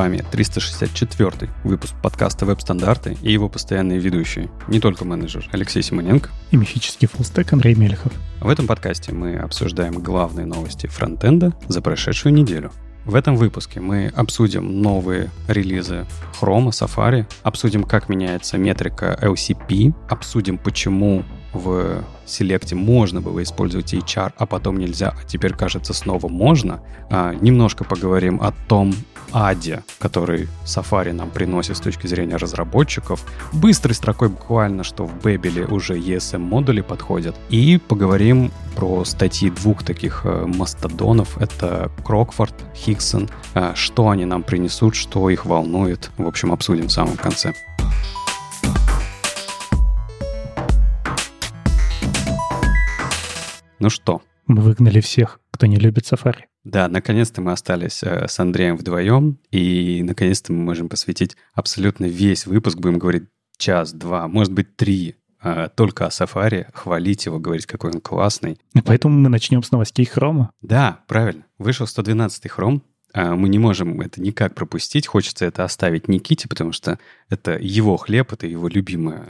Вами 364 выпуск подкаста «Веб-стандарты» и его постоянные ведущие. Не только менеджер Алексей Симоненко. И мифический фуллстек Андрей Мелехов. В этом подкасте мы обсуждаем главные новости фронтенда за прошедшую неделю. В этом выпуске мы обсудим новые релизы Chrome, Safari, обсудим, как меняется метрика LCP, обсудим, почему в селекте можно было использовать HR, а потом нельзя, а теперь, кажется, снова можно. А, немножко поговорим о том аде, который Safari нам приносит с точки зрения разработчиков. Быстрой строкой буквально, что в Бэбеле уже ESM-модули подходят. И поговорим про статьи двух таких э, мастодонов. Это Крокфорд, Хигсон. Э, что они нам принесут, что их волнует. В общем, обсудим в самом конце. Ну что? Мы выгнали всех, кто не любит Safari. Да, наконец-то мы остались э, с Андреем вдвоем, и наконец-то мы можем посвятить абсолютно весь выпуск, будем говорить час, два, может быть, три, э, только о Safari, хвалить его, говорить, какой он классный. И поэтому мы начнем с новостей Хрома. Да, правильно. Вышел 112-й Chrome, э, мы не можем это никак пропустить. Хочется это оставить Никите, потому что это его хлеб, это его любимое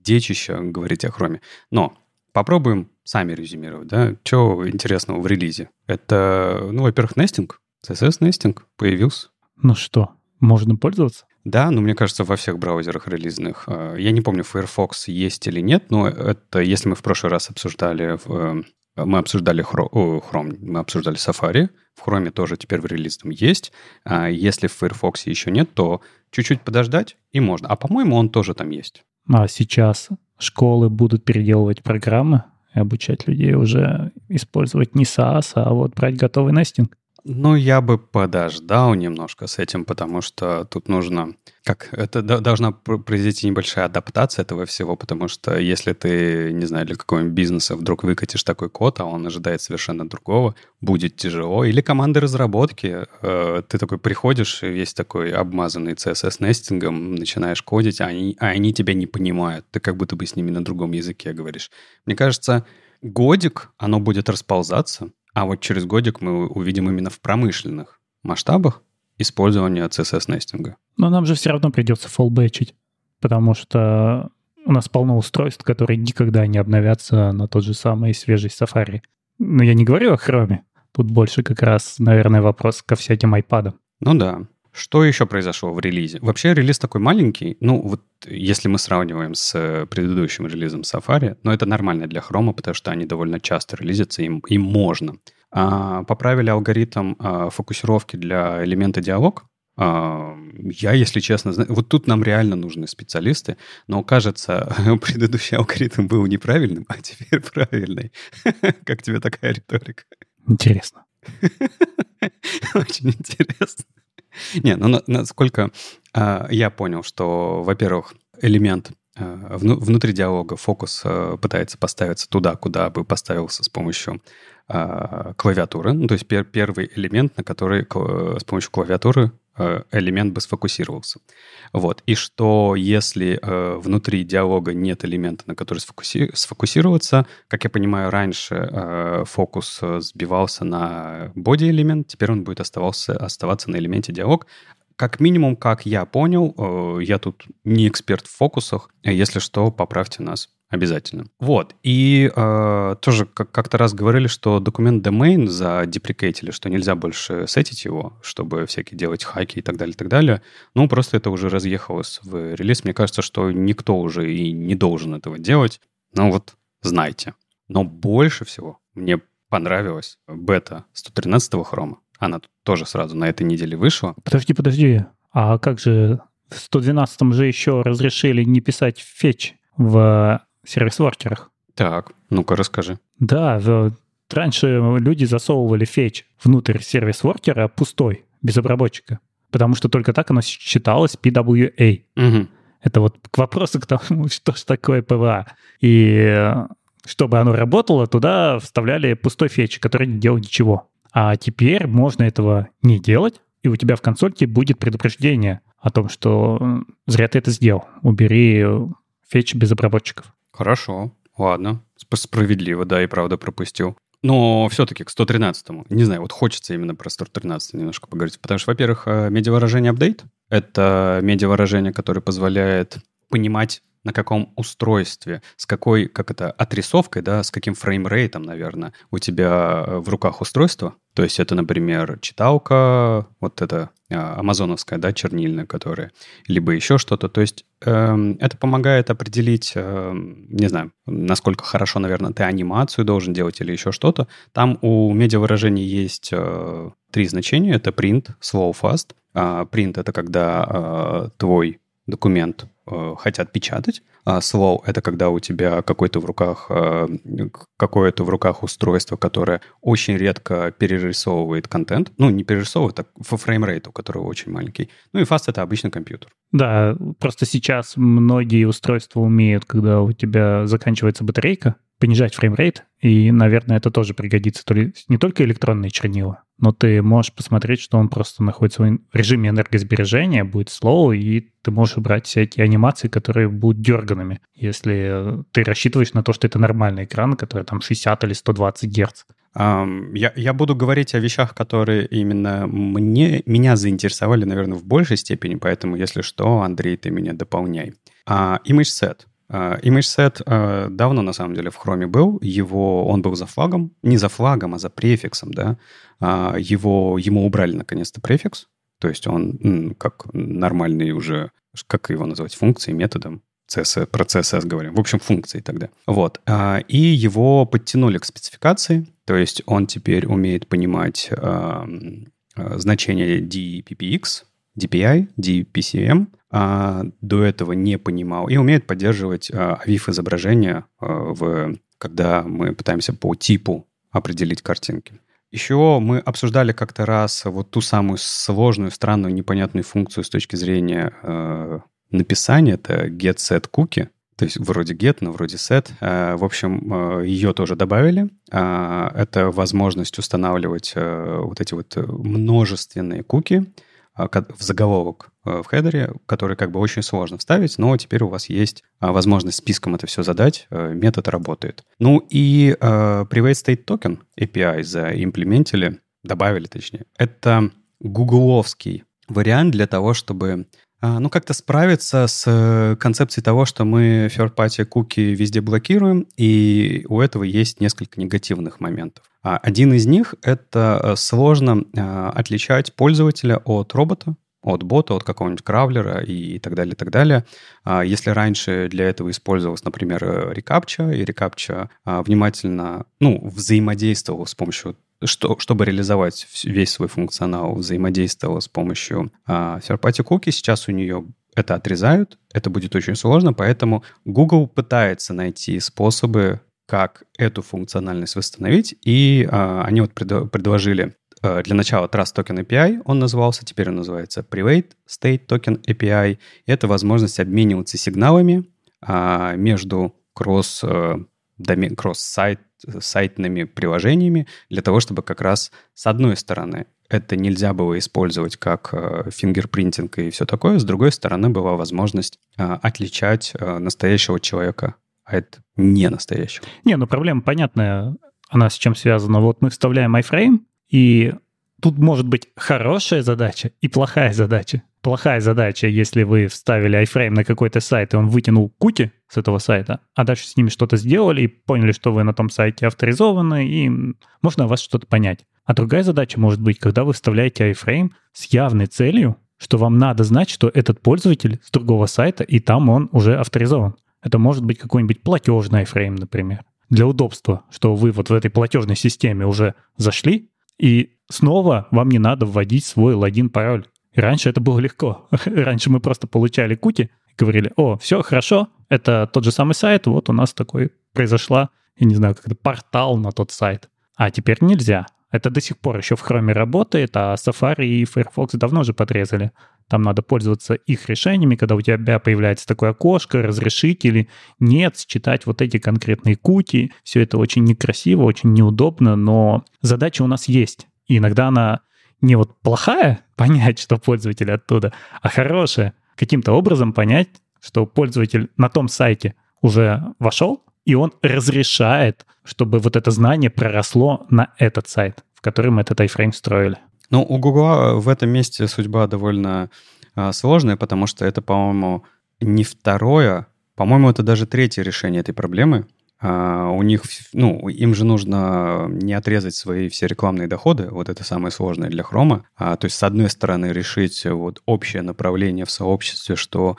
детище говорить о хроме. Но Попробуем сами резюмировать, да, что интересного в релизе. Это, ну, во-первых, нестинг, CSS-нестинг появился. Ну что, можно пользоваться? Да, но мне кажется, во всех браузерах релизных. Э, я не помню, Firefox есть или нет, но это, если мы в прошлый раз обсуждали, э, мы обсуждали Chrome, мы обсуждали Safari, в Chrome тоже теперь в релизном есть. А если в Firefox еще нет, то чуть-чуть подождать и можно. А по-моему, он тоже там есть. А сейчас школы будут переделывать программы и обучать людей уже использовать не SaaS, а вот брать готовый нестинг. Ну, я бы подождал немножко с этим, потому что тут нужно... Как это должна произойти небольшая адаптация этого всего, потому что если ты, не знаю, для какого-нибудь бизнеса вдруг выкатишь такой код, а он ожидает совершенно другого, будет тяжело. Или команды разработки, э, ты такой приходишь, весь такой обмазанный CSS-нестингом, начинаешь кодить, а они, а они тебя не понимают. Ты как будто бы с ними на другом языке говоришь. Мне кажется, годик, оно будет расползаться, а вот через годик мы увидим именно в промышленных масштабах использование CSS-нестинга. Но нам же все равно придется фоллбэчить, потому что у нас полно устройств, которые никогда не обновятся на тот же самый свежий Safari. Но я не говорю о хроме. Тут больше как раз, наверное, вопрос ко всяким айпадам. Ну да. Что еще произошло в релизе? Вообще релиз такой маленький, ну вот если мы сравниваем с э, предыдущим релизом Safari, но это нормально для Chrome, потому что они довольно часто релизятся, им, им можно. А, поправили алгоритм а, фокусировки для элемента диалог. А, я, если честно, знаю, вот тут нам реально нужны специалисты, но кажется, предыдущий алгоритм был неправильным, а теперь правильный. Как тебе такая риторика? Интересно. Очень интересно. Не, ну насколько э, я понял, что, во-первых, элемент э, внутри диалога фокус э, пытается поставиться туда, куда бы поставился с помощью э, клавиатуры. Ну, то есть пер первый элемент, на который с помощью клавиатуры элемент бы сфокусировался. Вот. И что если э, внутри диалога нет элемента, на который сфокуси... сфокусироваться, как я понимаю, раньше э, фокус э, сбивался на боди-элемент, теперь он будет оставался, оставаться на элементе диалог. Как минимум, как я понял, э, я тут не эксперт в фокусах, если что, поправьте нас Обязательно. Вот. И э, тоже как- как-то раз говорили, что документ domain задеприкейтили, что нельзя больше сетить его, чтобы всякие делать хаки и так далее, и так далее. Ну, просто это уже разъехалось в релиз. Мне кажется, что никто уже и не должен этого делать. Ну вот, знайте. Но больше всего мне понравилась бета 113-го хрома. Она тоже сразу на этой неделе вышла. Подожди, подожди. А как же в 112-м же еще разрешили не писать фетч в сервис-воркерах. Так, ну-ка расскажи. Да, раньше люди засовывали фетч внутрь сервис-воркера пустой, без обработчика, потому что только так оно считалось PWA. Угу. Это вот к вопросу к тому, что же такое PWA. И чтобы оно работало, туда вставляли пустой фетч, который не делал ничего. А теперь можно этого не делать, и у тебя в консольке будет предупреждение о том, что зря ты это сделал. Убери фетч без обработчиков. Хорошо, ладно. Справедливо, да, и правда пропустил. Но все-таки к 113-му. Не знаю, вот хочется именно про 113 немножко поговорить. Потому что, во-первых, э, медиавыражение апдейт — это медиавыражение, которое позволяет понимать на каком устройстве, с какой, как это, отрисовкой, да, с каким фреймрейтом, наверное, у тебя э, в руках устройство. То есть это, например, читалка, вот это а, амазоновская, да, чернильная, которая, либо еще что-то. То есть э, это помогает определить, э, не знаю, насколько хорошо, наверное, ты анимацию должен делать или еще что-то. Там у медиавыражений есть э, три значения. Это print, slow, fast. А, print — это когда э, твой документ э, хотят печатать, а slow — это когда у тебя какое-то в руках, э, какое-то в руках устройство, которое очень редко перерисовывает контент. Ну, не перерисовывает, а по фреймрейту, который очень маленький. Ну и fast — это обычный компьютер. Да, просто сейчас многие устройства умеют, когда у тебя заканчивается батарейка, понижать framerate, и, наверное, это тоже пригодится то ли не только электронные чернила, но ты можешь посмотреть, что он просто находится в режиме энергосбережения, будет slow, и ты можешь убрать всякие анимации, которые будут дерганными, если ты рассчитываешь на то, что это нормальный экран, который там 60 или 120 Гц. Эм, я, я буду говорить о вещах, которые именно мне, меня заинтересовали, наверное, в большей степени, поэтому, если что, Андрей, ты меня дополняй. Uh, image set. Uh, image set uh, давно, на самом деле, в Chrome был. Его, он был за флагом. Не за флагом, а за префиксом, да. Uh, его, ему убрали, наконец-то, префикс. То есть он как нормальный уже, как его называть, функцией, методом. CSS, про CSS говорим. В общем, функции тогда. Вот. И его подтянули к спецификации. То есть он теперь умеет понимать значение DPPX, DPI, DPCM, а до этого не понимал, и умеет поддерживать а, AVIF изображения, а, в, когда мы пытаемся по типу определить картинки. Еще мы обсуждали как-то раз вот ту самую сложную, странную, непонятную функцию с точки зрения э, написания. Это get set cookie. То есть вроде get, но вроде set. Э, в общем, э, ее тоже добавили. Э, это возможность устанавливать э, вот эти вот множественные куки, а, в заголовок э, в хедере, который как бы очень сложно вставить, но теперь у вас есть а, возможность списком это все задать, э, метод работает. Ну и uh, Private State Token API заимплементили, добавили точнее. Это гугловский вариант для того, чтобы ну, как-то справиться с э, концепцией того, что мы third-party куки везде блокируем, и у этого есть несколько негативных моментов. А один из них — это э, сложно э, отличать пользователя от робота, от бота, от какого-нибудь кравлера и так далее, и так далее. А если раньше для этого использовалась, например, рекапча, и рекапча а, внимательно, ну, взаимодействовал с помощью что, чтобы реализовать весь свой функционал, взаимодействовала с помощью а, third-party cookie. Сейчас у нее это отрезают, это будет очень сложно, поэтому Google пытается найти способы как эту функциональность восстановить, и э, они вот пред, предложили э, для начала Trust Token API, он назывался, теперь он называется Private State Token API. Это возможность обмениваться сигналами э, между кросс, э, домен, кросс-сайт, сайтными приложениями для того, чтобы как раз с одной стороны это нельзя было использовать как э, фингерпринтинг и все такое, с другой стороны была возможность э, отличать э, настоящего человека это не настоящего. Не, ну проблема понятная, она с чем связана. Вот мы вставляем iFrame, и тут может быть хорошая задача и плохая задача. Плохая задача, если вы вставили iFrame на какой-то сайт, и он вытянул куки с этого сайта, а дальше с ними что-то сделали и поняли, что вы на том сайте авторизованы, и можно о вас что-то понять. А другая задача может быть, когда вы вставляете iFrame с явной целью, что вам надо знать, что этот пользователь с другого сайта, и там он уже авторизован. Это может быть какой-нибудь платежный iFrame, например. Для удобства, что вы вот в этой платежной системе уже зашли, и снова вам не надо вводить свой логин-пароль. Раньше это было легко. раньше мы просто получали куки и говорили, о, все хорошо, это тот же самый сайт, вот у нас такой произошла, я не знаю, как-то портал на тот сайт. А теперь нельзя. Это до сих пор еще в Chrome работает, а Safari и Firefox давно уже подрезали. Там надо пользоваться их решениями, когда у тебя появляется такое окошко, разрешить или нет, считать вот эти конкретные куки. Все это очень некрасиво, очень неудобно, но задача у нас есть. И иногда она не вот плохая, понять, что пользователь оттуда, а хорошая, каким-то образом понять, что пользователь на том сайте уже вошел, и он разрешает, чтобы вот это знание проросло на этот сайт, в который мы этот iFrame строили. Ну, у Google в этом месте судьба довольно а, сложная, потому что это, по-моему, не второе, по-моему, это даже третье решение этой проблемы. А, у них, ну, им же нужно не отрезать свои все рекламные доходы, вот это самое сложное для Хрома. А, то есть, с одной стороны, решить вот общее направление в сообществе, что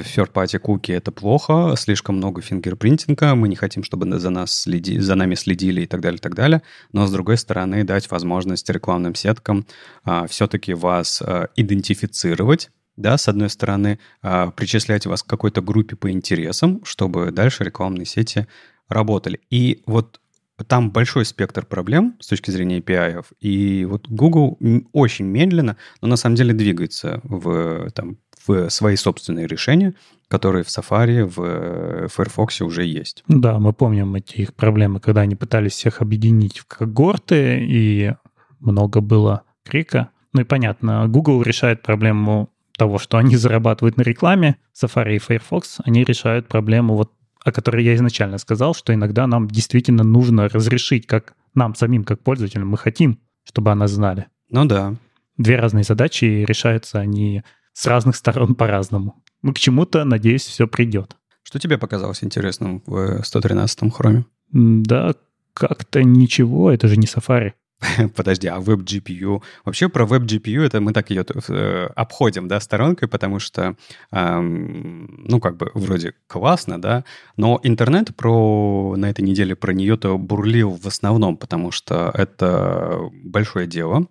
third-party куки — это плохо, слишком много фингерпринтинга, мы не хотим, чтобы за, нас следи, за нами следили и так далее, и так далее. Но, с другой стороны, дать возможность рекламным сеткам а, все-таки вас а, идентифицировать, да, с одной стороны, а, причислять вас к какой-то группе по интересам, чтобы дальше рекламные сети работали. И вот там большой спектр проблем с точки зрения API, и вот Google очень медленно, но на самом деле двигается в, там, в свои собственные решения, которые в Safari, в Firefox уже есть. Да, мы помним эти их проблемы, когда они пытались всех объединить в когорты, и много было крика. Ну и понятно, Google решает проблему того, что они зарабатывают на рекламе, Safari и Firefox, они решают проблему, вот, о которой я изначально сказал, что иногда нам действительно нужно разрешить, как нам самим, как пользователям, мы хотим, чтобы о нас знали. Ну да. Две разные задачи, и решаются они с разных сторон по-разному. Ну, к чему-то, надеюсь, все придет. Что тебе показалось интересным в 113-м хроме? Да, как-то ничего, это же не Safari. Подожди, а WebGPU? Вообще про WebGPU это мы так ее э, обходим, да, сторонкой, потому что, эм, ну, как бы вроде классно, да, но интернет про на этой неделе про нее-то бурлил в основном, потому что это большое дело.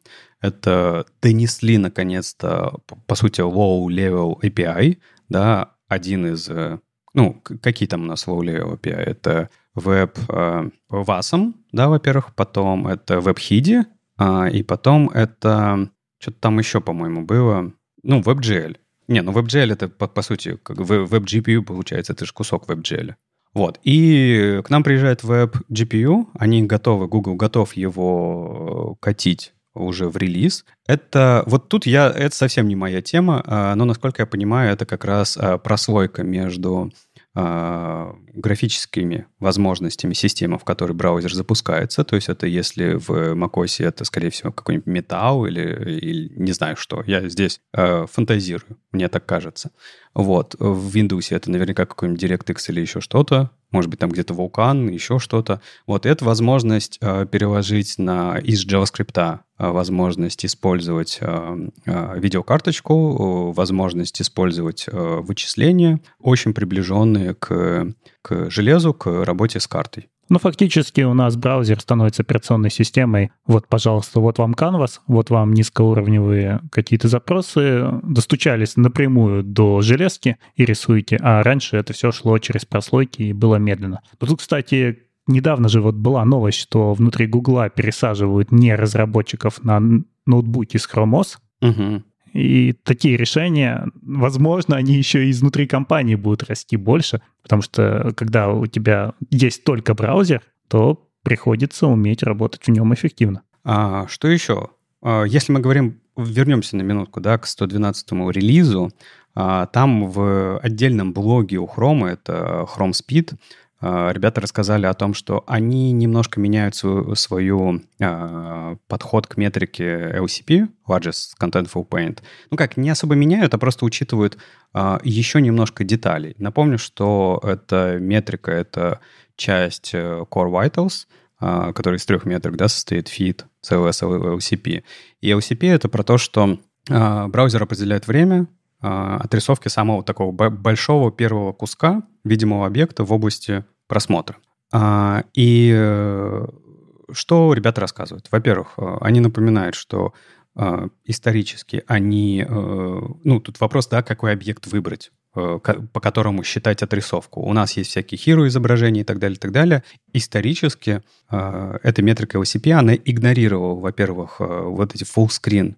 Это донесли, наконец-то, по сути, low-level API, да, один из... Э, ну, какие там у нас low-level API? Это веб э, VASM, да, во-первых, потом это WebHID, э, и потом это... Что-то там еще, по-моему, было. Ну, WebGL. Не, ну WebGL это, по, по сути, как WebGPU, получается, это же кусок WebGL. Вот. И к нам приезжает WebGPU, они готовы, Google готов его катить уже в релиз. Это вот тут я, это совсем не моя тема, а, но, насколько я понимаю, это как раз а, прослойка между а, графическими возможностями системы, в которой браузер запускается. То есть это если в macOS это, скорее всего, какой-нибудь металл или, или не знаю что. Я здесь э, фантазирую, мне так кажется. Вот. В Windows это наверняка какой-нибудь DirectX или еще что-то. Может быть, там где-то Vulkan, еще что-то. Вот это возможность э, переложить на из JavaScript э, возможность использовать э, э, видеокарточку, возможность использовать э, вычисления, очень приближенные к, к железу, к работе с картой. Ну, фактически у нас браузер становится операционной системой. Вот, пожалуйста, вот вам Canvas, вот вам низкоуровневые какие-то запросы, достучались напрямую до железки и рисуете. А раньше это все шло через прослойки и было медленно. Но тут, кстати, недавно же вот была новость, что внутри Гугла пересаживают не разработчиков на ноутбуки с Chrome OS, угу. И такие решения, возможно, они еще и изнутри компании будут расти больше, потому что когда у тебя есть только браузер, то приходится уметь работать в нем эффективно. А, что еще? А, если мы говорим, вернемся на минутку, да, к 112-му релизу, а, там в отдельном блоге у Chrome, это Chrome Speed, ребята рассказали о том, что они немножко меняют свою, свою э, подход к метрике LCP, Largest Contentful Paint. Ну как, не особо меняют, а просто учитывают э, еще немножко деталей. Напомню, что эта метрика — это часть э, Core Vitals, э, который из трех метрик да, состоит feed, CLS, LCP. И LCP — это про то, что э, браузер определяет время, а, отрисовки самого такого большого первого куска видимого объекта в области просмотра. А, и э, что ребята рассказывают? Во-первых, э, они напоминают, что э, исторически они... Ну, тут вопрос, да, какой объект выбрать по которому считать отрисовку. У нас есть всякие hero изображения и так далее, и так далее. Исторически эта метрика LCP, она игнорировала, во-первых, вот эти full screen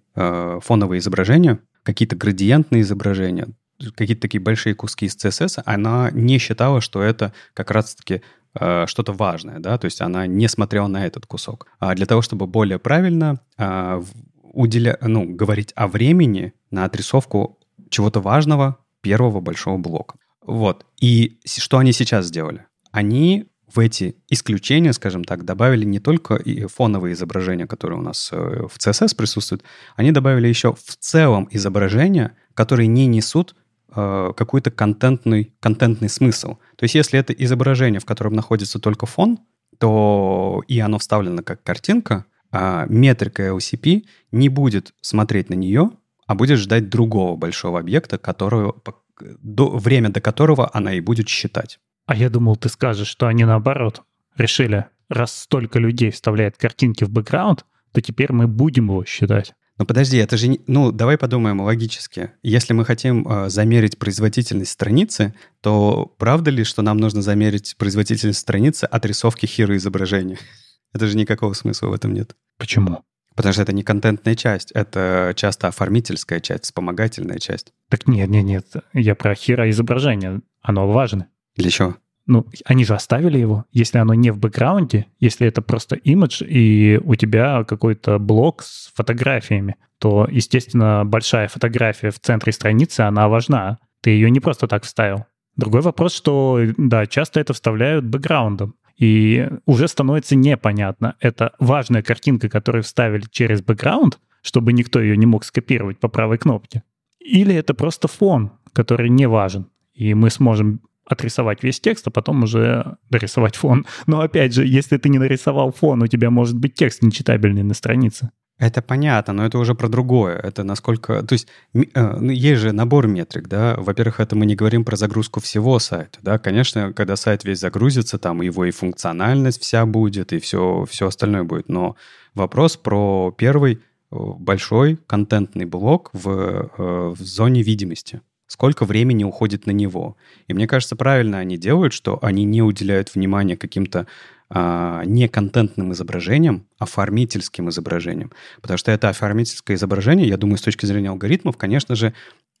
фоновые изображения, какие-то градиентные изображения, какие-то такие большие куски из CSS, она не считала, что это как раз-таки э, что-то важное, да, то есть она не смотрела на этот кусок. А для того, чтобы более правильно э, уделя... ну, говорить о времени на отрисовку чего-то важного первого большого блока. Вот. И что они сейчас сделали? Они в эти исключения, скажем так, добавили не только и фоновые изображения, которые у нас э, в CSS присутствуют, они добавили еще в целом изображения, которые не несут какой-то контентный, контентный смысл. То есть если это изображение, в котором находится только фон, то и оно вставлено как картинка, а метрика LCP не будет смотреть на нее, а будет ждать другого большого объекта, которого, до, время до которого она и будет считать. А я думал, ты скажешь, что они наоборот решили, раз столько людей вставляет картинки в бэкграунд, то теперь мы будем его считать. Ну подожди, это же не... Ну, давай подумаем логически. Если мы хотим э, замерить производительность страницы, то правда ли, что нам нужно замерить производительность страницы отрисовки хиро изображения? Это же никакого смысла в этом нет. Почему? Потому что это не контентная часть, это часто оформительская часть, вспомогательная часть. Так нет, нет, нет, я про хиро изображение. Оно важно. Для чего? Ну, они же оставили его. Если оно не в бэкграунде, если это просто имидж, и у тебя какой-то блок с фотографиями, то, естественно, большая фотография в центре страницы, она важна. Ты ее не просто так вставил. Другой вопрос, что, да, часто это вставляют бэкграундом. И уже становится непонятно, это важная картинка, которую вставили через бэкграунд, чтобы никто ее не мог скопировать по правой кнопке, или это просто фон, который не важен, и мы сможем отрисовать весь текст, а потом уже дорисовать фон. Но опять же, если ты не нарисовал фон, у тебя может быть текст нечитабельный на странице. Это понятно, но это уже про другое. Это насколько... То есть э, ну, есть же набор метрик, да. Во-первых, это мы не говорим про загрузку всего сайта, да. Конечно, когда сайт весь загрузится, там его и функциональность вся будет, и все, все остальное будет. Но вопрос про первый э, большой контентный блок в, э, в зоне видимости сколько времени уходит на него. И мне кажется, правильно они делают, что они не уделяют внимания каким-то а, не контентным изображениям, а оформительским изображениям. Потому что это оформительское изображение, я думаю, с точки зрения алгоритмов, конечно же,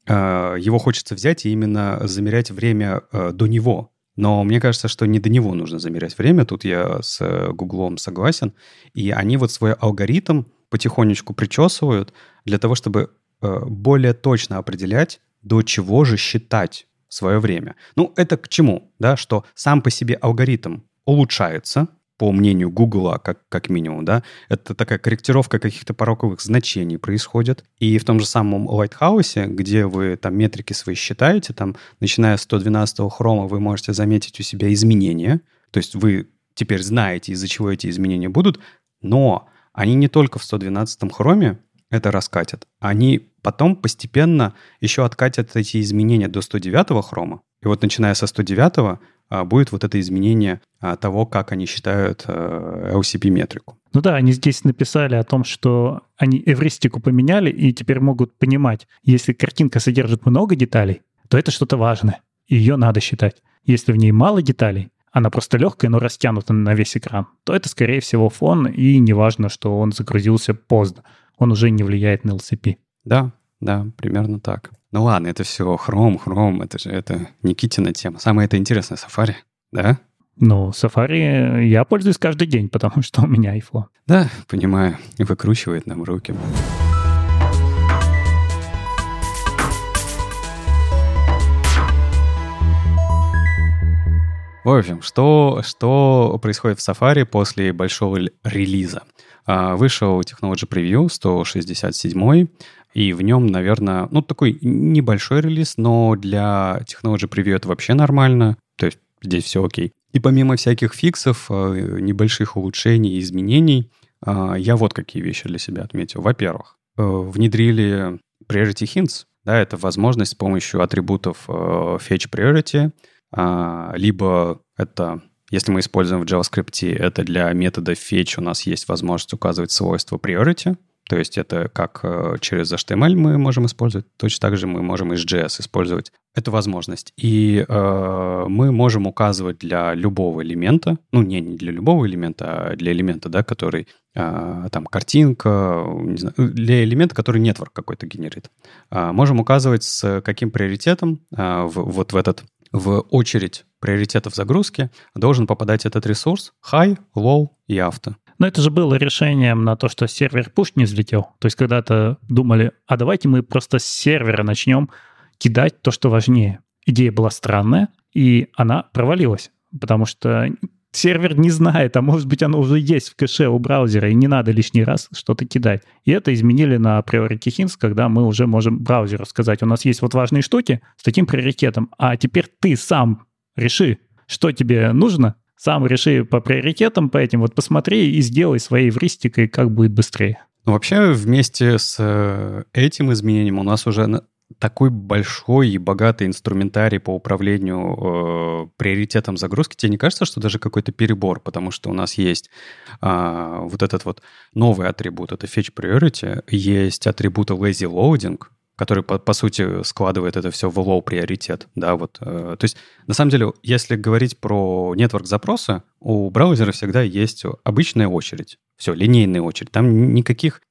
а, его хочется взять и именно замерять время а, до него. Но мне кажется, что не до него нужно замерять время. Тут я с Гуглом согласен. И они вот свой алгоритм потихонечку причесывают для того, чтобы более точно определять, до чего же считать свое время. Ну, это к чему? Да, что сам по себе алгоритм улучшается, по мнению Гугла, как, как минимум, да, это такая корректировка каких-то пороковых значений происходит. И в том же самом Lighthouse, где вы там метрики свои считаете, там, начиная с 112 хрома, вы можете заметить у себя изменения. То есть вы теперь знаете, из-за чего эти изменения будут, но они не только в 112 хроме это раскатят, они потом постепенно еще откатят эти изменения до 109 хрома. И вот начиная со 109 а, будет вот это изменение а, того, как они считают а, LCP-метрику. Ну да, они здесь написали о том, что они эвристику поменяли и теперь могут понимать, если картинка содержит много деталей, то это что-то важное, и ее надо считать. Если в ней мало деталей, она просто легкая, но растянута на весь экран, то это, скорее всего, фон, и неважно, что он загрузился поздно. Он уже не влияет на LCP. Да, да, примерно так. Ну ладно, это все Chrome, Chrome, это же это Никитина тема. Самое это интересное Safari, да? Ну, Safari я пользуюсь каждый день, потому что у меня iPhone. Да, понимаю. Выкручивает нам руки. В общем, что, что происходит в Safari после большого релиза? А, вышел Technology Preview 167, и в нем, наверное, ну, такой небольшой релиз, но для Technology Preview это вообще нормально. То есть здесь все окей. И помимо всяких фиксов, э, небольших улучшений и изменений, э, я вот какие вещи для себя отметил. Во-первых, э, внедрили Priority Hints. Да, это возможность с помощью атрибутов Fetch Priority, а, либо это если мы используем в JavaScript, это для метода fetch у нас есть возможность указывать свойство priority, то есть это как э, через HTML мы можем использовать, точно так же мы можем из JS использовать эту возможность. И э, мы можем указывать для любого элемента, ну не, не для любого элемента, а для элемента, да, который э, там картинка, не знаю, для элемента, который network какой-то генерит. Э, можем указывать с каким приоритетом э, в, вот в этот в очередь приоритетов загрузки должен попадать этот ресурс high, low и auto. Но это же было решением на то, что сервер push не взлетел. То есть когда-то думали, а давайте мы просто с сервера начнем кидать то, что важнее. Идея была странная, и она провалилась, потому что сервер не знает, а может быть оно уже есть в кэше у браузера, и не надо лишний раз что-то кидать. И это изменили на Priority Hints, когда мы уже можем браузеру сказать, у нас есть вот важные штуки с таким приоритетом, а теперь ты сам реши, что тебе нужно, сам реши по приоритетам, по этим вот посмотри и сделай своей эвристикой, как будет быстрее. Ну, вообще, вместе с э, этим изменением у нас уже такой большой и богатый инструментарий по управлению э, приоритетом загрузки, тебе не кажется, что даже какой-то перебор, потому что у нас есть э, вот этот вот новый атрибут, это fetch priority, есть атрибут lazy loading, который, по, по сути, складывает это все в low приоритет, да, вот. Э, то есть, на самом деле, если говорить про нетворк запроса, у браузера всегда есть обычная очередь, все, линейная очередь, там никаких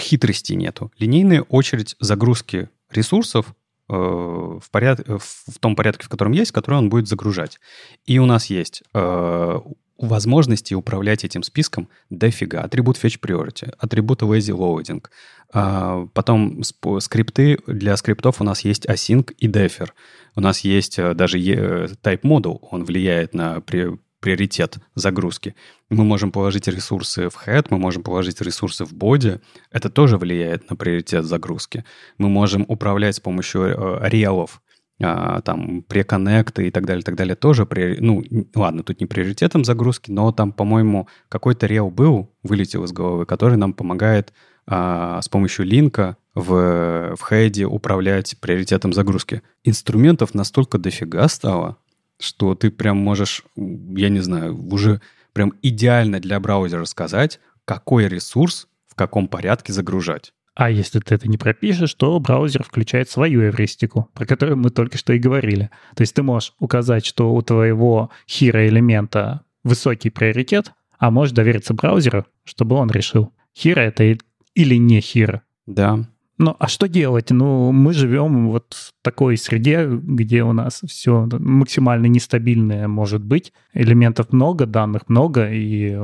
хитростей нету. Линейная очередь загрузки ресурсов э, в, поряд... в том порядке, в котором есть, который он будет загружать. И у нас есть э, возможности управлять этим списком дофига. Атрибут Fetch Priority, атрибут Lazy Loading. А, потом скрипты. Для скриптов у нас есть async и defer. У нас есть э, даже type model, он влияет на при, приоритет загрузки. Мы можем положить ресурсы в head, мы можем положить ресурсы в body. Это тоже влияет на приоритет загрузки. Мы можем управлять с помощью э, релов а, там, преконнекты и так далее, так далее, тоже, при, ну, ладно, тут не приоритетом загрузки, но там, по-моему, какой-то рел был, вылетел из головы, который нам помогает а, с помощью линка в, в хеде управлять приоритетом загрузки. Инструментов настолько дофига стало, что ты прям можешь, я не знаю, уже прям идеально для браузера сказать, какой ресурс в каком порядке загружать. А если ты это не пропишешь, то браузер включает свою эвристику, про которую мы только что и говорили. То есть ты можешь указать, что у твоего хира элемента высокий приоритет, а можешь довериться браузеру, чтобы он решил, хира это или не хира. Да. Ну, а что делать? Ну, мы живем вот в такой среде, где у нас все максимально нестабильное может быть. Элементов много, данных много, и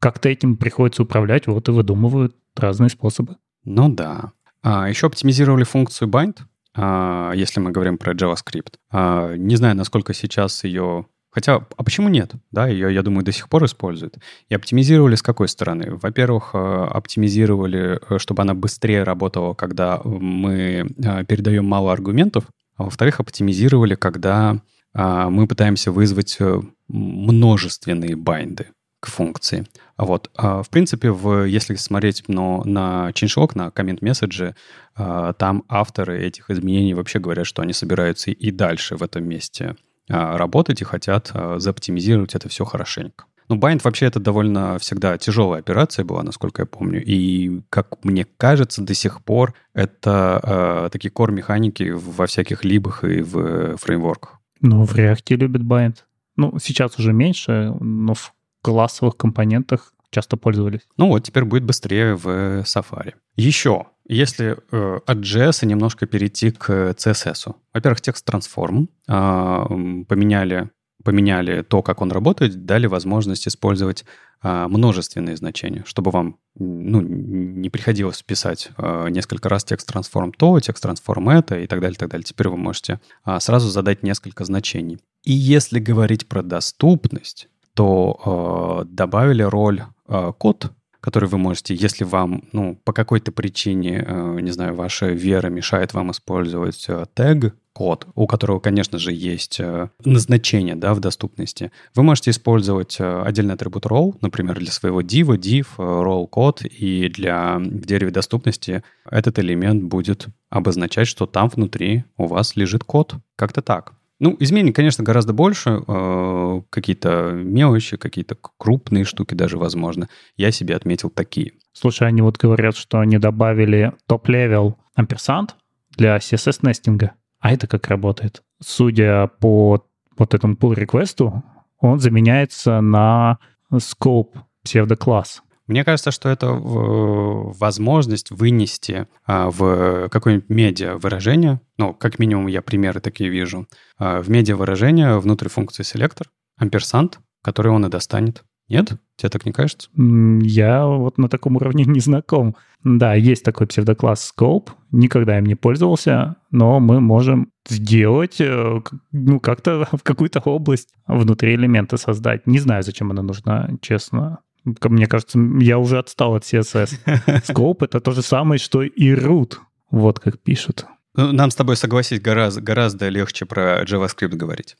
как-то этим приходится управлять, вот и выдумывают разные способы. Ну да. А, еще оптимизировали функцию bind, а, если мы говорим про JavaScript. А, не знаю, насколько сейчас ее... Хотя, а почему нет? Да, ее, я думаю, до сих пор используют. И оптимизировали с какой стороны? Во-первых, а, оптимизировали, э, чтобы она быстрее работала, когда мы а, передаем мало аргументов. А во-вторых, оптимизировали, когда мы пытаемся вызвать э, множественные байнды к функции. Вот. А, в принципе, в, если смотреть но на changelog, на коммент-месседжи, а, там авторы этих изменений вообще говорят, что они собираются и дальше в этом месте а, работать и хотят заоптимизировать это все хорошенько. Ну, bind вообще это довольно всегда тяжелая операция была, насколько я помню. И, как мне кажется, до сих пор это э, такие core-механики во всяких либах и в фреймворках. Ну, в React любят bind. Ну, сейчас уже меньше, но в классовых компонентах часто пользовались. Ну вот, теперь будет быстрее в Safari. Еще, если э, от JS немножко перейти к CSS. Во-первых, текст transform э, поменяли, поменяли то, как он работает, дали возможность использовать э, множественные значения, чтобы вам ну, не приходилось писать э, несколько раз текст transform то, текст transform это и так далее, так далее. Теперь вы можете э, сразу задать несколько значений. И если говорить про доступность, то э, добавили роль э, код, который вы можете, если вам, ну, по какой-то причине, э, не знаю, ваша вера мешает вам использовать э, тег, код, у которого, конечно же, есть э, назначение да, в доступности. Вы можете использовать э, отдельный атрибут role, например, для своего div, div, role код, и для в дереве доступности этот элемент будет обозначать, что там внутри у вас лежит код. Как-то так. Ну, изменений, конечно, гораздо больше. Э, какие-то мелочи, какие-то крупные штуки даже, возможно. Я себе отметил такие. Слушай, они вот говорят, что они добавили top-level ampersand для CSS- nesting а. А это как работает? Судя по вот этому pull request у, он заменяется на scope псевдокласс. Мне кажется, что это возможность вынести а, в какое-нибудь медиа выражение, ну, как минимум я примеры такие вижу, а, в медиа выражение внутри функции селектор, амперсант, который он и достанет. Нет? Тебе так не кажется? Я вот на таком уровне не знаком. Да, есть такой псевдокласс Scope. Никогда им не пользовался, но мы можем сделать, э, ну, как-то в какую-то область внутри элемента создать. Не знаю, зачем она нужна, честно. Мне кажется, я уже отстал от CSS. Scope — это то же самое, что и root. Вот как пишут. Ну, нам с тобой согласить гораздо, гораздо легче про JavaScript говорить.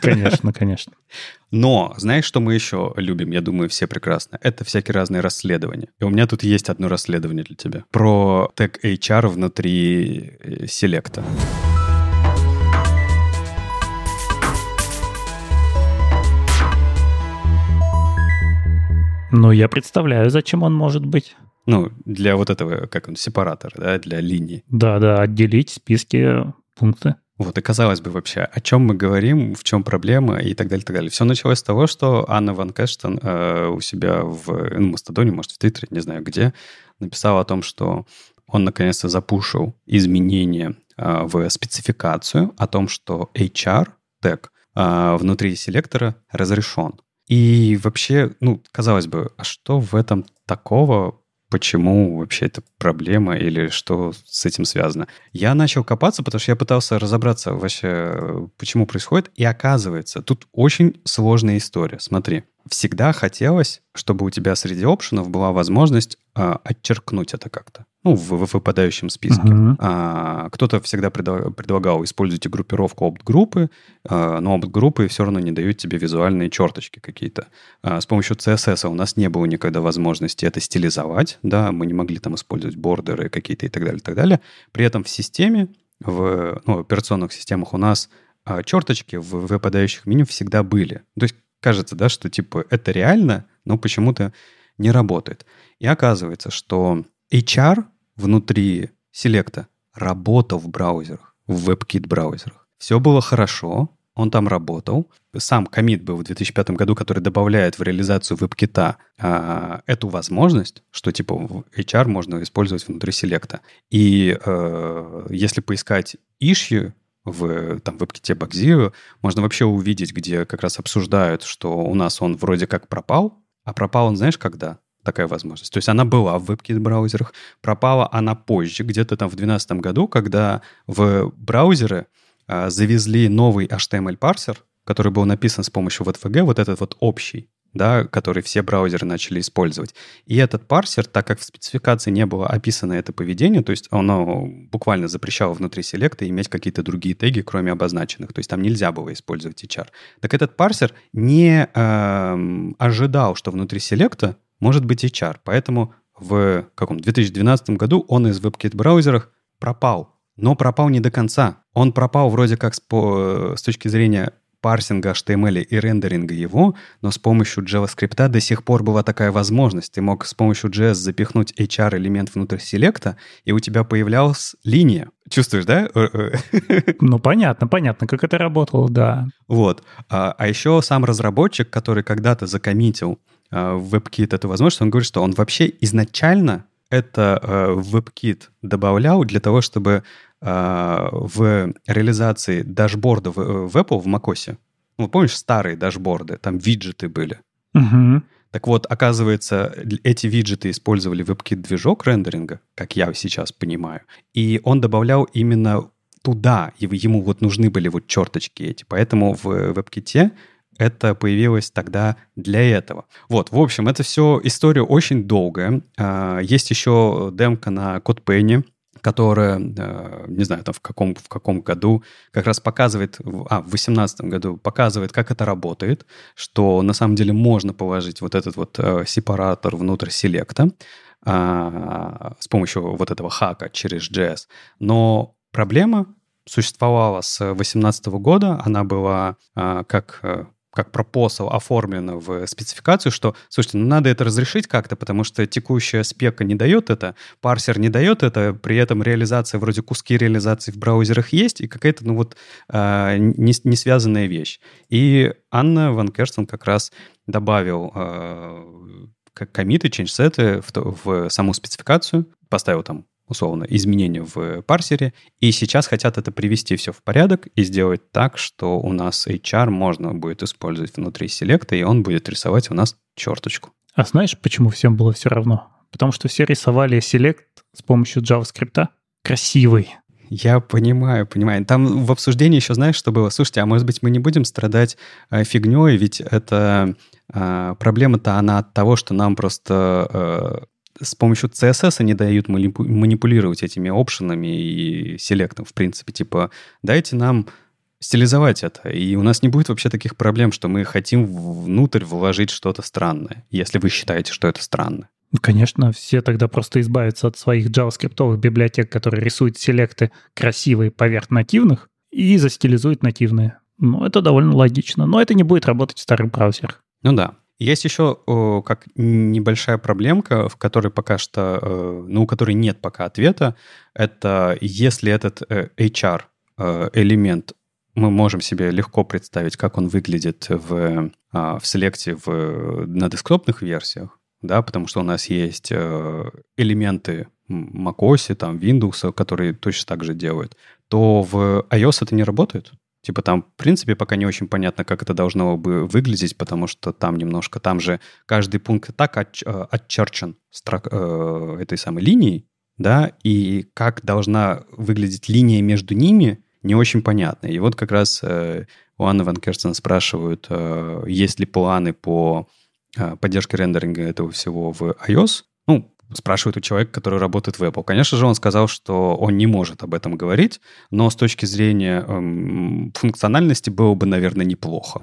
Конечно, конечно. Но знаешь, что мы еще любим? Я думаю, все прекрасно. Это всякие разные расследования. И у меня тут есть одно расследование для тебя. Про тег HR внутри э, селекта. Ну, я представляю, зачем он может быть. Ну, для вот этого, как он, сепаратора, да, для линии. Да-да, отделить списки пункты. Вот, и казалось бы вообще, о чем мы говорим, в чем проблема и так далее, так далее. Все началось с того, что Анна Ван Кэштон э, у себя в ну, Мастодоне, может, в Твиттере, не знаю где, написала о том, что он наконец-то запушил изменения э, в спецификацию о том, что HR тег э, внутри селектора разрешен. И вообще, ну, казалось бы, а что в этом такого? почему вообще это проблема или что с этим связано. Я начал копаться, потому что я пытался разобраться вообще, почему происходит, и оказывается, тут очень сложная история. Смотри, всегда хотелось, чтобы у тебя среди опшенов была возможность э, отчеркнуть это как-то. Ну, в, в выпадающем списке. Uh-huh. А, кто-то всегда предлагал, предлагал используйте группировку опт-группы, а, но опт-группы все равно не дают тебе визуальные черточки какие-то. А, с помощью CSS у нас не было никогда возможности это стилизовать, да, мы не могли там использовать бордеры какие-то и так далее, и так далее. При этом в системе, в ну, операционных системах у нас а, черточки в выпадающих меню всегда были. То есть кажется, да, что типа это реально, но почему-то не работает. И оказывается, что HR внутри селекта работал в браузерах, в WebKit браузерах. Все было хорошо, он там работал. Сам комит был в 2005 году, который добавляет в реализацию WebKit а, эту возможность, что типа HR можно использовать внутри селекта. И э, если поискать issue в там, WebKit Bugzero, можно вообще увидеть, где как раз обсуждают, что у нас он вроде как пропал, а пропал он, знаешь, когда? Такая возможность. То есть она была в WebKit-браузерах, пропала она позже, где-то там в 2012 году, когда в браузеры а, завезли новый HTML-парсер, который был написан с помощью WebVG, вот этот вот общий, да, который все браузеры начали использовать. И этот парсер, так как в спецификации не было описано это поведение, то есть оно буквально запрещало внутри селекта иметь какие-то другие теги, кроме обозначенных, то есть там нельзя было использовать HR. Так этот парсер не э, ожидал, что внутри селекта может быть HR, поэтому в каком 2012 году он из WebKit браузерах пропал. Но пропал не до конца. Он пропал вроде как с, по, с точки зрения парсинга HTML и рендеринга его, но с помощью JavaScript до сих пор была такая возможность. Ты мог с помощью JS запихнуть HR-элемент внутрь селекта, и у тебя появлялась линия. Чувствуешь, да? Э, э. Ну, понятно, понятно, как это работало, да. Вот. А, а еще сам разработчик, который когда-то закоммитил а, в WebKit эту возможность, он говорит, что он вообще изначально это э, WebKit добавлял для того, чтобы в реализации дашборда в, в Apple, в macOS, ну, помнишь старые дашборды, там виджеты были. Угу. Так вот, оказывается, эти виджеты использовали WebKit-движок рендеринга, как я сейчас понимаю, и он добавлял именно туда, и ему вот нужны были вот черточки эти. Поэтому в WebKit это появилось тогда для этого. Вот, в общем, это все история очень долгая. А, есть еще демка на CodePenny, которая, а, не знаю, там в каком, в каком году, как раз показывает, а, в 2018 году показывает, как это работает, что на самом деле можно положить вот этот вот а, сепаратор внутрь селекта с помощью вот этого хака через JS. Но проблема существовала с 2018 года, она была как как пропосал оформлено в спецификацию, что, слушайте, ну надо это разрешить как-то, потому что текущая спека не дает это, парсер не дает это, при этом реализация, вроде куски реализации в браузерах есть, и какая-то, ну вот, э, не, не связанная вещь. И Анна Ван Керстен как раз добавил э, комиты, чейнджсеты в, в саму спецификацию, поставил там условно, изменения в парсере, и сейчас хотят это привести все в порядок и сделать так, что у нас HR можно будет использовать внутри селекта, и он будет рисовать у нас черточку. А знаешь, почему всем было все равно? Потому что все рисовали селект с помощью JavaScript красивый. Я понимаю, понимаю. Там в обсуждении еще знаешь, что было? Слушайте, а может быть мы не будем страдать э, фигней, ведь это э, проблема-то она от того, что нам просто э, с помощью CSS не дают манипулировать этими опшенами и селектом, в принципе. Типа, дайте нам стилизовать это, и у нас не будет вообще таких проблем, что мы хотим внутрь вложить что-то странное, если вы считаете, что это странно. Конечно, все тогда просто избавятся от своих JavaScript библиотек, которые рисуют селекты красивые поверх нативных, и застилизуют нативные. Ну, это довольно логично. Но это не будет работать в старых браузерах. Ну да. Есть еще как небольшая проблемка, в которой пока что, э, ну, у которой нет пока ответа. Это если этот э, HR э, элемент мы можем себе легко представить, как он выглядит в, а, в селекте в, на десктопных версиях, да, потому что у нас есть элементы macOS, там, Windows, которые точно так же делают, то в iOS это не работает. Типа там, в принципе, пока не очень понятно, как это должно бы выглядеть, потому что там немножко, там же каждый пункт так отч, э, отчерчен строк, э, этой самой линией, да, и как должна выглядеть линия между ними, не очень понятно. И вот как раз э, у Анны Ван Керстен спрашивают, э, есть ли планы по а, поддержки рендеринга этого всего в iOS. Спрашивает у человека, который работает в Apple. Конечно же, он сказал, что он не может об этом говорить, но с точки зрения эм, функциональности было бы, наверное, неплохо.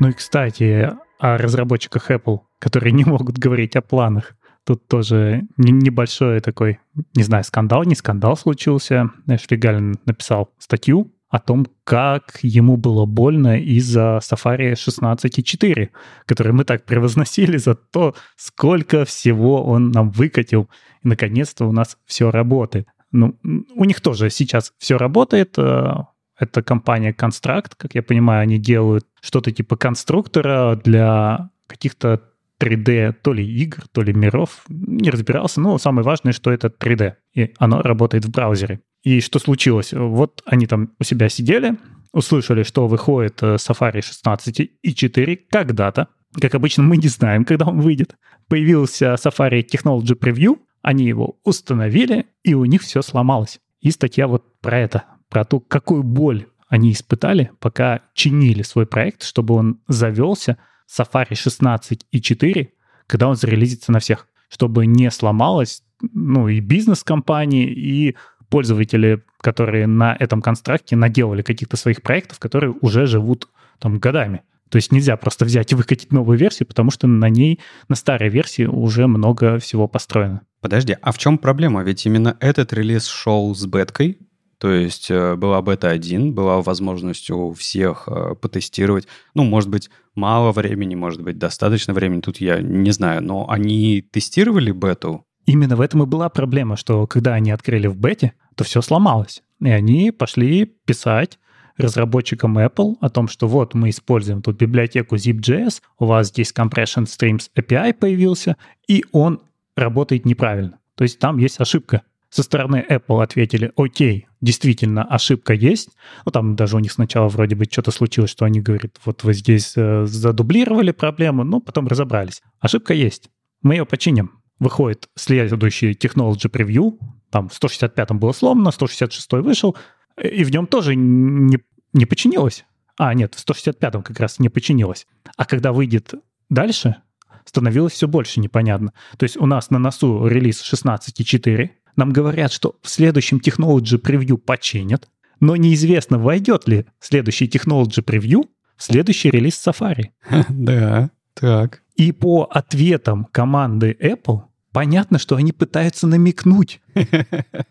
Ну и, кстати, о разработчиках Apple, которые не могут говорить о планах. Тут тоже небольшой такой, не знаю, скандал, не скандал случился. Шпигалин написал статью о том, как ему было больно из-за Safari 16.4, который мы так превозносили за то, сколько всего он нам выкатил. И, наконец-то, у нас все работает. Ну, у них тоже сейчас все работает. Э, это компания Construct, как я понимаю, они делают что-то типа конструктора для каких-то 3D то ли игр, то ли миров. Не разбирался, но самое важное, что это 3D, и оно работает в браузере. И что случилось? Вот они там у себя сидели, услышали, что выходит э, Safari 16 и 4 когда-то. Как обычно, мы не знаем, когда он выйдет. Появился Safari Technology Preview, они его установили, и у них все сломалось. И статья вот про это, про то, какую боль они испытали, пока чинили свой проект, чтобы он завелся — Safari 16 и 4, когда он зарелизится на всех, чтобы не сломалось ну, и бизнес-компании, и пользователи, которые на этом констракте наделали каких-то своих проектов, которые уже живут там годами. То есть нельзя просто взять и выкатить новую версию, потому что на ней, на старой версии уже много всего построено. Подожди, а в чем проблема? Ведь именно этот релиз шел с беткой, то есть э, была бета-1, была возможность у всех э, потестировать. Ну, может быть, мало времени, может быть, достаточно времени, тут я не знаю. Но они тестировали бету? Именно в этом и была проблема, что когда они открыли в бете, то все сломалось. И они пошли писать разработчикам Apple о том, что вот мы используем тут библиотеку zip.js, у вас здесь Compression Streams API появился, и он работает неправильно. То есть там есть ошибка со стороны Apple ответили, окей, действительно, ошибка есть. Ну, там даже у них сначала вроде бы что-то случилось, что они говорят, вот вы здесь э, задублировали проблему, но потом разобрались. Ошибка есть. Мы ее починим. Выходит следующий Technology Preview, там в 165 было сломано, 166 вышел, и в нем тоже не, не починилось. А, нет, в 165 как раз не починилось. А когда выйдет дальше, становилось все больше непонятно. То есть у нас на носу релиз 16.4, нам говорят, что в следующем Technology Preview починят, но неизвестно, войдет ли следующий Technology Preview в следующий релиз Safari. Да, так. И по ответам команды Apple понятно, что они пытаются намекнуть.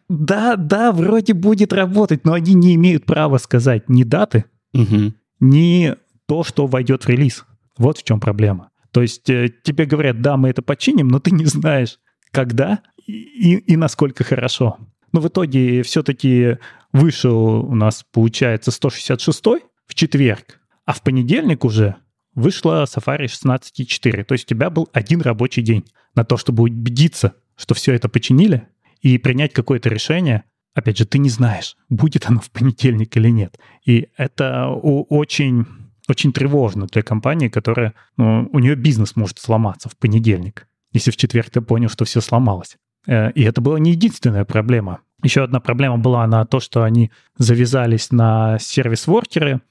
Да, да, вроде будет работать, но они не имеют права сказать ни даты, ни то, что войдет в релиз. Вот в чем проблема. То есть э, тебе говорят, да, мы это починим, но ты не знаешь, когда и, и насколько хорошо. Но в итоге все-таки вышел у нас, получается, 166 в четверг, а в понедельник уже вышла Safari 16.4. То есть у тебя был один рабочий день на то, чтобы убедиться, что все это починили, и принять какое-то решение. Опять же, ты не знаешь, будет оно в понедельник или нет. И это очень, очень тревожно для компании, которая, ну, у нее бизнес может сломаться в понедельник, если в четверг ты понял, что все сломалось. Э, и это была не единственная проблема. Еще одна проблема была на то, что они завязались на сервис-воркеры.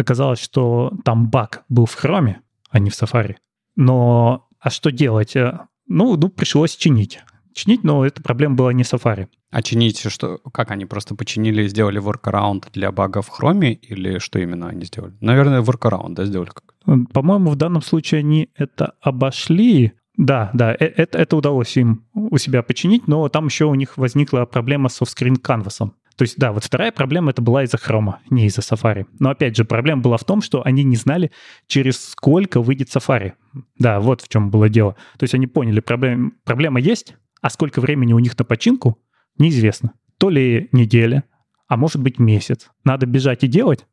Оказалось, что там баг был в Chrome, а не в Safari. Но а что делать? Э, ну, ну, пришлось чинить. Чинить, но эта проблема была не Safari. А чинить что? Как они просто починили и сделали workaround для бага в Chrome или что именно они сделали? Наверное, workaround, да, сделали как? По-моему, в данном случае они это обошли, да, да, э, это, это удалось им у себя починить, но там еще у них возникла проблема с офскрин канвасом. То есть, да, вот вторая проблема это была из-за хрома, не из-за Safari. Но опять же, проблема была в том, что они не знали, через сколько выйдет Safari. Да, вот в чем было дело. То есть они поняли, проблем, проблема есть, а сколько времени у них на починку, неизвестно. То ли неделя, а может быть месяц. Надо бежать и делать,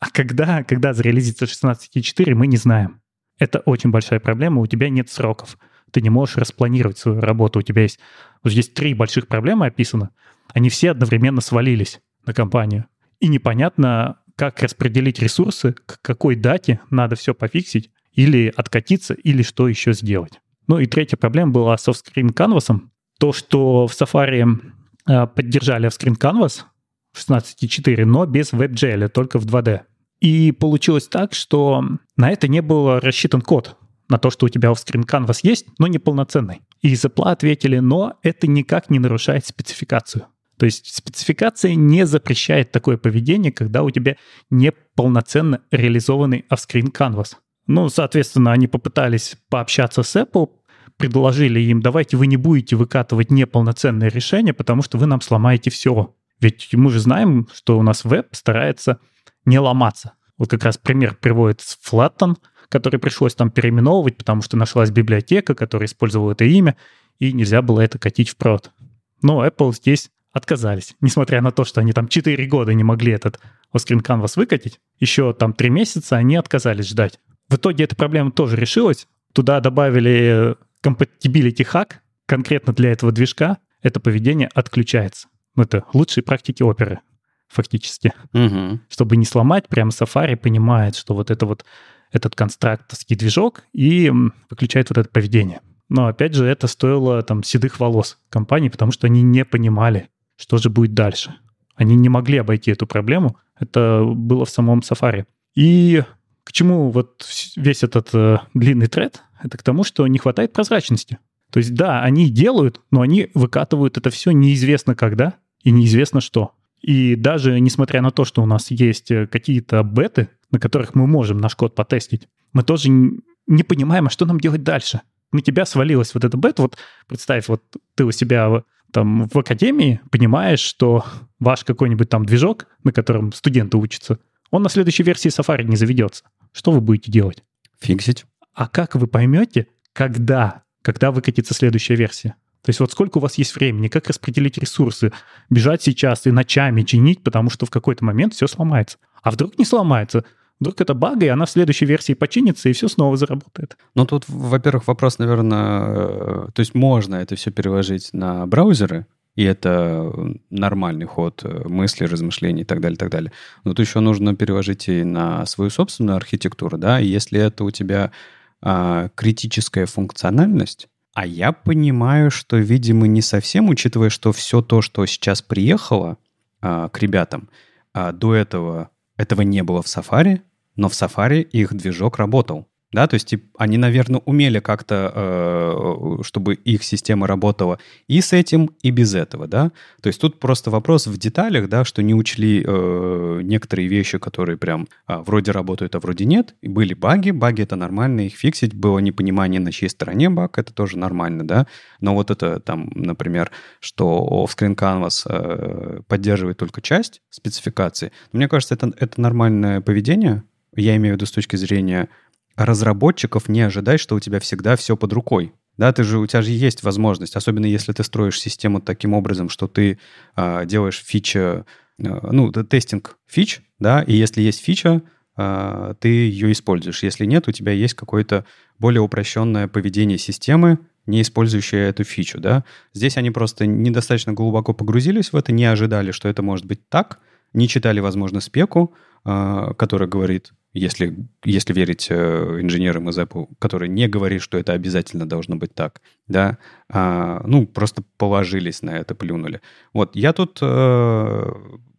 а когда, когда зарелизится 16.4, мы не знаем. Это очень большая проблема, у тебя нет сроков ты не можешь распланировать свою работу. У тебя есть... Вот здесь три больших проблемы описаны. Они все одновременно свалились на компанию. И непонятно, как распределить ресурсы, к какой дате надо все пофиксить, или откатиться, или что еще сделать. Ну и третья проблема была с off-screen canvas. То, что в Safari э, поддержали off-screen canvas в 16.4, но без WebGL, только в 2D. И получилось так, что на это не был рассчитан код на то, что у тебя offscreen canvas есть, но не полноценный. И из ответили, но это никак не нарушает спецификацию. То есть спецификация не запрещает такое поведение, когда у тебя не полноценно реализованный offscreen canvas. Ну, соответственно, они попытались пообщаться с Apple, предложили им, давайте вы не будете выкатывать неполноценное решение, потому что вы нам сломаете все. Ведь мы же знаем, что у нас веб старается не ломаться. Вот как раз пример приводит с Flatten — который пришлось там переименовывать, потому что нашлась библиотека, которая использовала это имя, и нельзя было это катить в прод. Но Apple здесь отказались. Несмотря на то, что они там 4 года не могли этот Oscreen Canvas выкатить, еще там 3 месяца они отказались ждать. В итоге эта проблема тоже решилась. Туда добавили compatibility hack конкретно для этого движка. Это поведение отключается. Это лучшие практики оперы фактически. Угу. Чтобы не сломать, прям Safari понимает, что вот это вот этот констракторский движок и выключает вот это поведение. Но опять же, это стоило там седых волос компании, потому что они не понимали, что же будет дальше. Они не могли обойти эту проблему. Это было в самом Safari. И к чему вот весь этот э, длинный тред? Это к тому, что не хватает прозрачности. То есть да, они делают, но они выкатывают это все неизвестно когда и неизвестно что. И даже несмотря на то, что у нас есть э, какие-то беты, на которых мы можем наш код потестить, мы тоже не понимаем, а что нам делать дальше. На тебя свалилась вот эта бета, вот представь, вот ты у себя там в академии понимаешь, что ваш какой-нибудь там движок, на котором студенты учатся, он на следующей версии Safari не заведется. Что вы будете делать? Фиксить. А как вы поймете, когда, когда выкатится следующая версия? То есть вот сколько у вас есть времени, как распределить ресурсы, бежать сейчас и ночами чинить, потому что в какой-то момент все сломается. А вдруг не сломается? Вдруг это баг, и она в следующей версии починится, и все снова заработает. Ну, тут, во-первых, вопрос, наверное, э, то есть можно это все переложить на браузеры, и это нормальный ход э, мысли, размышлений и так далее, и так далее. Но тут еще нужно переложить и на свою собственную архитектуру, да, и если это у тебя а, критическая функциональность, а я понимаю, что, видимо, не совсем, учитывая, что все то, что сейчас приехало а, к ребятам, а, до этого этого не было в Safari, но в Safari их движок работал. Да, то есть они, наверное, умели как-то, э, чтобы их система работала и с этим, и без этого, да. То есть тут просто вопрос в деталях, да, что не учли э, некоторые вещи, которые прям э, вроде работают, а вроде нет. Были баги, баги это нормально, их фиксить. Было непонимание, на чьей стороне баг, это тоже нормально, да. Но вот это там, например, что Offscreen Canvas э, поддерживает только часть спецификации, мне кажется, это, это нормальное поведение, я имею в виду с точки зрения разработчиков не ожидать, что у тебя всегда все под рукой. Да, ты же, у тебя же есть возможность, особенно если ты строишь систему таким образом, что ты э, делаешь фича, э, ну, тестинг фич, да, и если есть фича, э, ты ее используешь. Если нет, у тебя есть какое-то более упрощенное поведение системы, не использующая эту фичу, да. Здесь они просто недостаточно глубоко погрузились в это, не ожидали, что это может быть так, не читали, возможно, спеку, э, которая говорит, если, если верить э, инженерам из Apple, который не говорит, что это обязательно должно быть так, да, а, ну, просто положились на это, плюнули. Вот, я тут, э,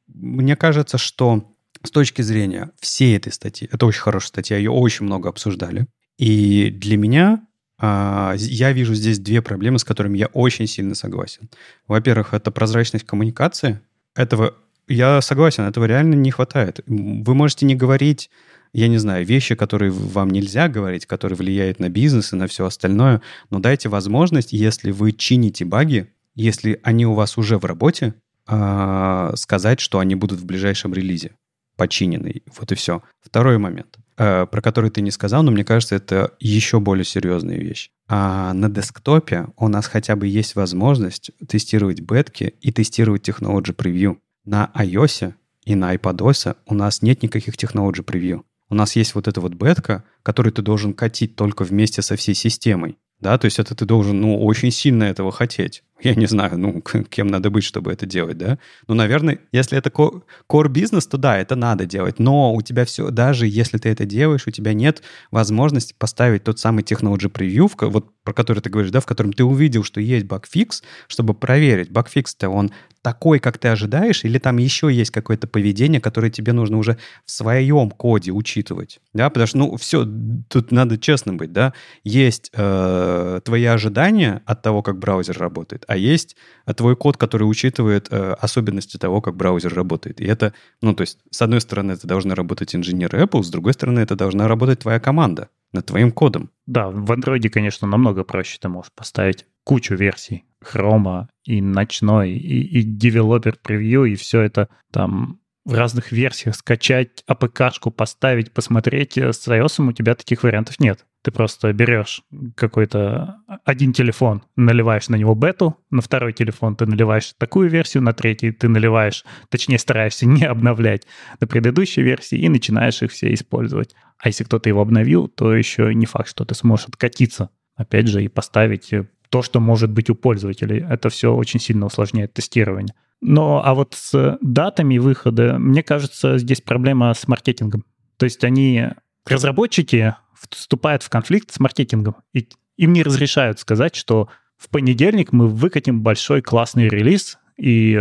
мне кажется, что с точки зрения всей этой статьи, это очень хорошая статья, ее очень много обсуждали, и для меня а, я вижу здесь две проблемы, с которыми я очень сильно согласен. Во-первых, это прозрачность коммуникации. Этого я согласен, этого реально не хватает. Вы можете не говорить я не знаю, вещи, которые вам нельзя говорить, которые влияют на бизнес и на все остальное, но дайте возможность, если вы чините баги, если они у вас уже в работе, а, сказать, что они будут в ближайшем релизе починены. Вот и все. Второй момент, э, про который ты не сказал, но мне кажется, это еще более серьезная вещь. А на десктопе у нас хотя бы есть возможность тестировать бетки и тестировать Technology Preview. На iOS и на iPadOS у нас нет никаких Technology Preview у нас есть вот эта вот бетка, которую ты должен катить только вместе со всей системой. Да, то есть это ты должен, ну, очень сильно этого хотеть. Я не знаю, ну, кем надо быть, чтобы это делать, да? Ну, наверное, если это core бизнес, то да, это надо делать. Но у тебя все, даже если ты это делаешь, у тебя нет возможности поставить тот самый technology preview, вот про который ты говоришь, да, в котором ты увидел, что есть багфикс, чтобы проверить, багфикс-то он такой, как ты ожидаешь, или там еще есть какое-то поведение, которое тебе нужно уже в своем коде учитывать, да, потому что, ну, все, тут надо честно быть, да, есть э, твои ожидания от того, как браузер работает, а есть твой код, который учитывает э, особенности того, как браузер работает. И это, ну, то есть, с одной стороны, это должны работать инженеры Apple, с другой стороны, это должна работать твоя команда над твоим кодом. Да, в Android, конечно, намного проще. Ты можешь поставить кучу версий Chrome и ночной, и, и Developer Preview, и все это там в разных версиях скачать, АПК-шку поставить, посмотреть. С iOS у тебя таких вариантов нет. Ты просто берешь какой-то один телефон, наливаешь на него бету, на второй телефон ты наливаешь такую версию, на третий ты наливаешь, точнее стараешься не обновлять на предыдущей версии и начинаешь их все использовать. А если кто-то его обновил, то еще не факт, что ты сможешь откатиться, опять же, и поставить то, что может быть у пользователей. Это все очень сильно усложняет тестирование. Но а вот с датами выхода, мне кажется, здесь проблема с маркетингом. То есть они, разработчики, вступают в конфликт с маркетингом. И им не разрешают сказать, что в понедельник мы выкатим большой классный релиз, и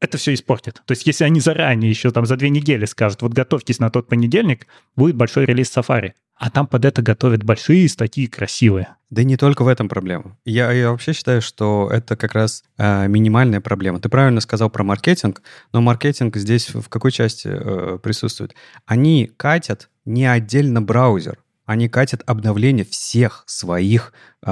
это все испортит. То есть если они заранее еще там за две недели скажут, вот готовьтесь на тот понедельник, будет большой релиз Safari. А там под это готовят большие статьи красивые. Да не только в этом проблема. Я, я вообще считаю, что это как раз э, минимальная проблема. Ты правильно сказал про маркетинг, но маркетинг здесь в какой части э, присутствует? Они катят не отдельно браузер они катят обновление всех своих э,